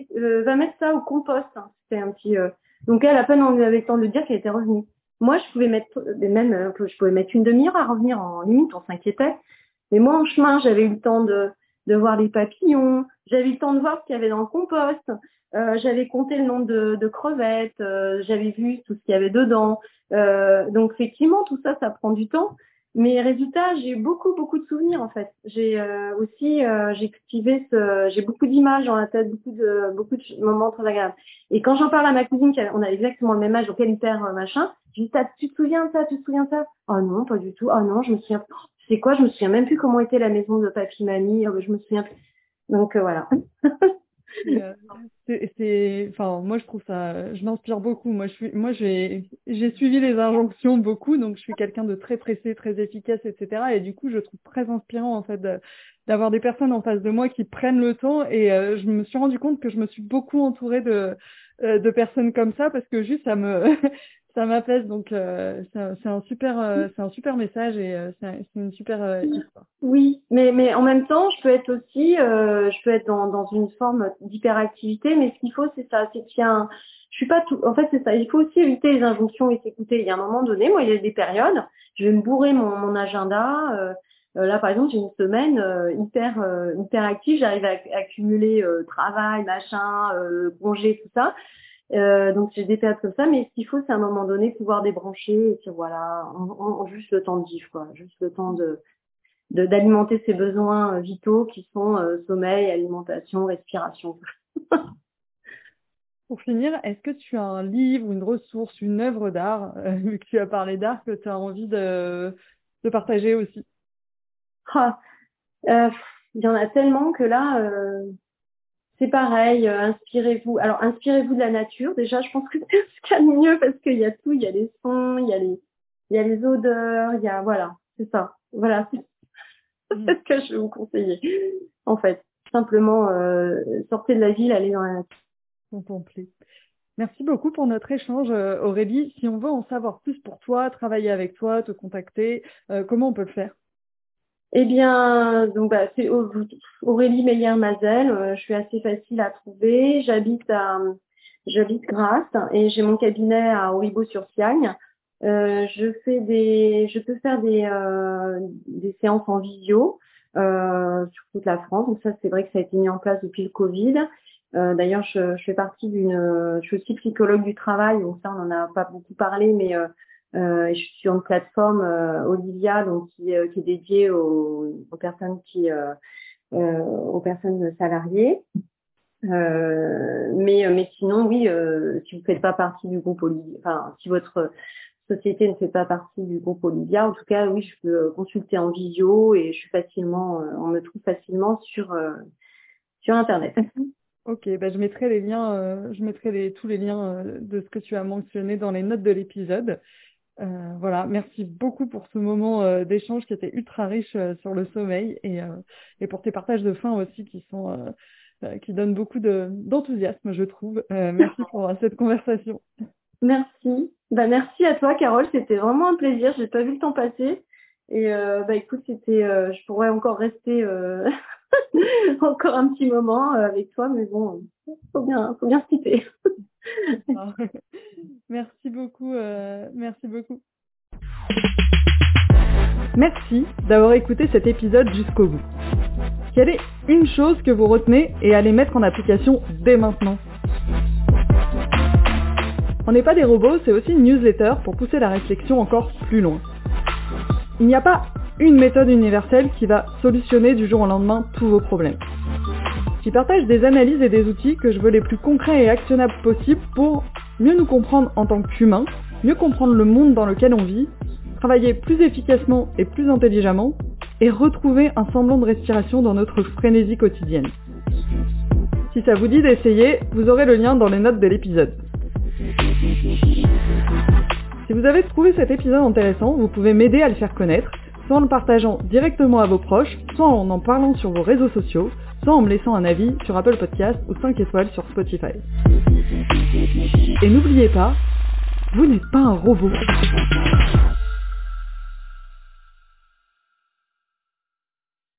va mettre ça au compost. C'était un petit donc elle à peine on avait le temps de dire qu'elle était revenue. Moi, je pouvais mettre, même, euh, je pouvais mettre une demi-heure à revenir en limite, on s'inquiétait. Mais moi, en chemin, j'avais eu le temps de, de voir les papillons, j'avais eu le temps de voir ce qu'il y avait dans le compost, euh, j'avais compté le nombre de, de crevettes, euh, j'avais vu tout ce qu'il y avait dedans. Euh, donc, effectivement, tout ça, ça prend du temps. Mais résultat, j'ai beaucoup, beaucoup de souvenirs en fait. J'ai euh, aussi, euh, j'ai cultivé ce, j'ai beaucoup d'images dans la tête, beaucoup de, beaucoup de moments très agréables. Et quand j'en parle à ma cousine, on a exactement le même âge, donc elle hyper euh, machin, je dis, tu te souviens de ça, tu te souviens de ça? Oh non, pas du tout. Oh non, je me souviens. C'est quoi Je me souviens même plus comment était la maison de papy mamie. Oh, je me souviens. Donc voilà. Euh, c'est, enfin, moi je trouve ça, je m'inspire beaucoup. Moi, je suis, moi j'ai, j'ai suivi les injonctions beaucoup, donc je suis quelqu'un de très pressé, très efficace, etc. Et du coup, je trouve très inspirant en fait d'avoir des personnes en face de moi qui prennent le temps. Et euh, je me suis rendu compte que je me suis beaucoup entourée de, euh, de personnes comme ça parce que juste ça me ça m'apaise, donc euh, c'est un super, euh, c'est un super message et euh, c'est une super histoire. Oui, mais mais en même temps, je peux être aussi, je peux être dans, dans une forme d'hyperactivité, mais ce qu'il faut, c'est ça, c'est qu'il y a un, je suis pas tout, en fait, c'est ça. Il faut aussi éviter les injonctions et s'écouter. Il y a un moment donné, moi, il y a des périodes, je vais me bourrer mon, mon agenda. là, par exemple, j'ai une semaine hyper hyper active. J'arrive à, accumuler travail, machin, congé, tout ça. Euh, donc j'ai des périodes comme ça, mais ce qu'il faut, c'est à un moment donné pouvoir débrancher et puis voilà, en, juste le temps de vivre, quoi, juste le temps de d'alimenter ses besoins euh, vitaux qui sont euh, sommeil, alimentation, respiration. Pour finir, est-ce que tu as un livre, une ressource, une œuvre d'art, vu que tu as parlé d'art, que tu as envie de, de partager aussi? Ah, Il y en a tellement que là, c'est pareil, euh, inspirez-vous. Alors, inspirez-vous de la nature. Déjà, je pense que c'est ce qu'il y a de mieux parce qu'il y a tout. Il y a les sons, il y a les, il y a les odeurs, il y a, voilà, c'est ça. Voilà, c'est ce que je vais vous conseiller. En fait, simplement, euh, sortez de la ville, allez dans la nature. Contempler. Merci beaucoup pour notre échange, euh, Aurélie. Si on veut en savoir plus pour toi, travailler avec toi, te contacter, comment on peut le faire? Eh bien, donc bah, c'est Aurélie Meyer-Mazel. Euh, je suis assez facile à trouver. J'habite à j'habite Grasse et j'ai mon cabinet à Auribeau-sur-Siagne. Euh, je fais des, je peux faire des euh, des séances en visio euh, sur toute la France. Donc ça, c'est vrai que ça a été mis en place depuis le Covid. Euh, D'ailleurs, je, je, fais partie d'une, je suis aussi psychologue du travail. Donc ça, on en a pas beaucoup parlé, mais euh, je suis sur une plateforme euh, Olivia, donc qui, euh, qui est dédiée aux, aux personnes qui, euh, aux personnes salariées. mais, mais sinon, oui, si vous ne faites pas partie du groupe Olivia, enfin, si votre société ne fait pas partie du groupe Olivia, en tout cas, oui, je peux consulter en visio et je suis facilement, on me trouve facilement sur sur Internet. Ok, bah je mettrai les liens, je mettrai les, tous les liens de ce que tu as mentionné dans les notes de l'épisode. Euh, voilà, merci beaucoup pour ce moment euh, d'échange qui était ultra riche euh, sur le sommeil et, et pour tes partages de fin aussi qui sont qui donnent beaucoup d'enthousiasme, je trouve. merci pour cette conversation. Merci. Bah merci à toi, Carole. C'était vraiment un plaisir. J'ai pas vu le temps passer. Et bah écoute, c'était, je pourrais encore rester encore un petit moment avec toi, mais bon, faut bien, faut bien se quitter. merci beaucoup, euh, merci beaucoup. Merci d'avoir écouté cet épisode jusqu'au bout. Quelle est une chose que vous retenez et allez mettre en application dès maintenant? On n'est pas des robots, c'est aussi une newsletter pour pousser la réflexion encore plus loin. Il n'y a pas une méthode universelle qui va solutionner du jour au lendemain tous vos problèmes. J'y partage des analyses et des outils que je veux les plus concrets et actionnables possibles pour mieux nous comprendre en tant qu'humains, mieux comprendre le monde dans lequel on vit, travailler plus efficacement et plus intelligemment, et retrouver un semblant de respiration dans notre frénésie quotidienne. Si ça vous dit d'essayer, vous aurez le lien dans les notes de l'épisode. Si vous avez trouvé cet épisode intéressant, vous pouvez m'aider à le faire connaître, soit en le partageant directement à vos proches, soit en en parlant sur vos réseaux sociaux, soit en me laissant un avis sur Apple Podcast ou 5 étoiles sur Spotify. Et n'oubliez pas, vous n'êtes pas un robot.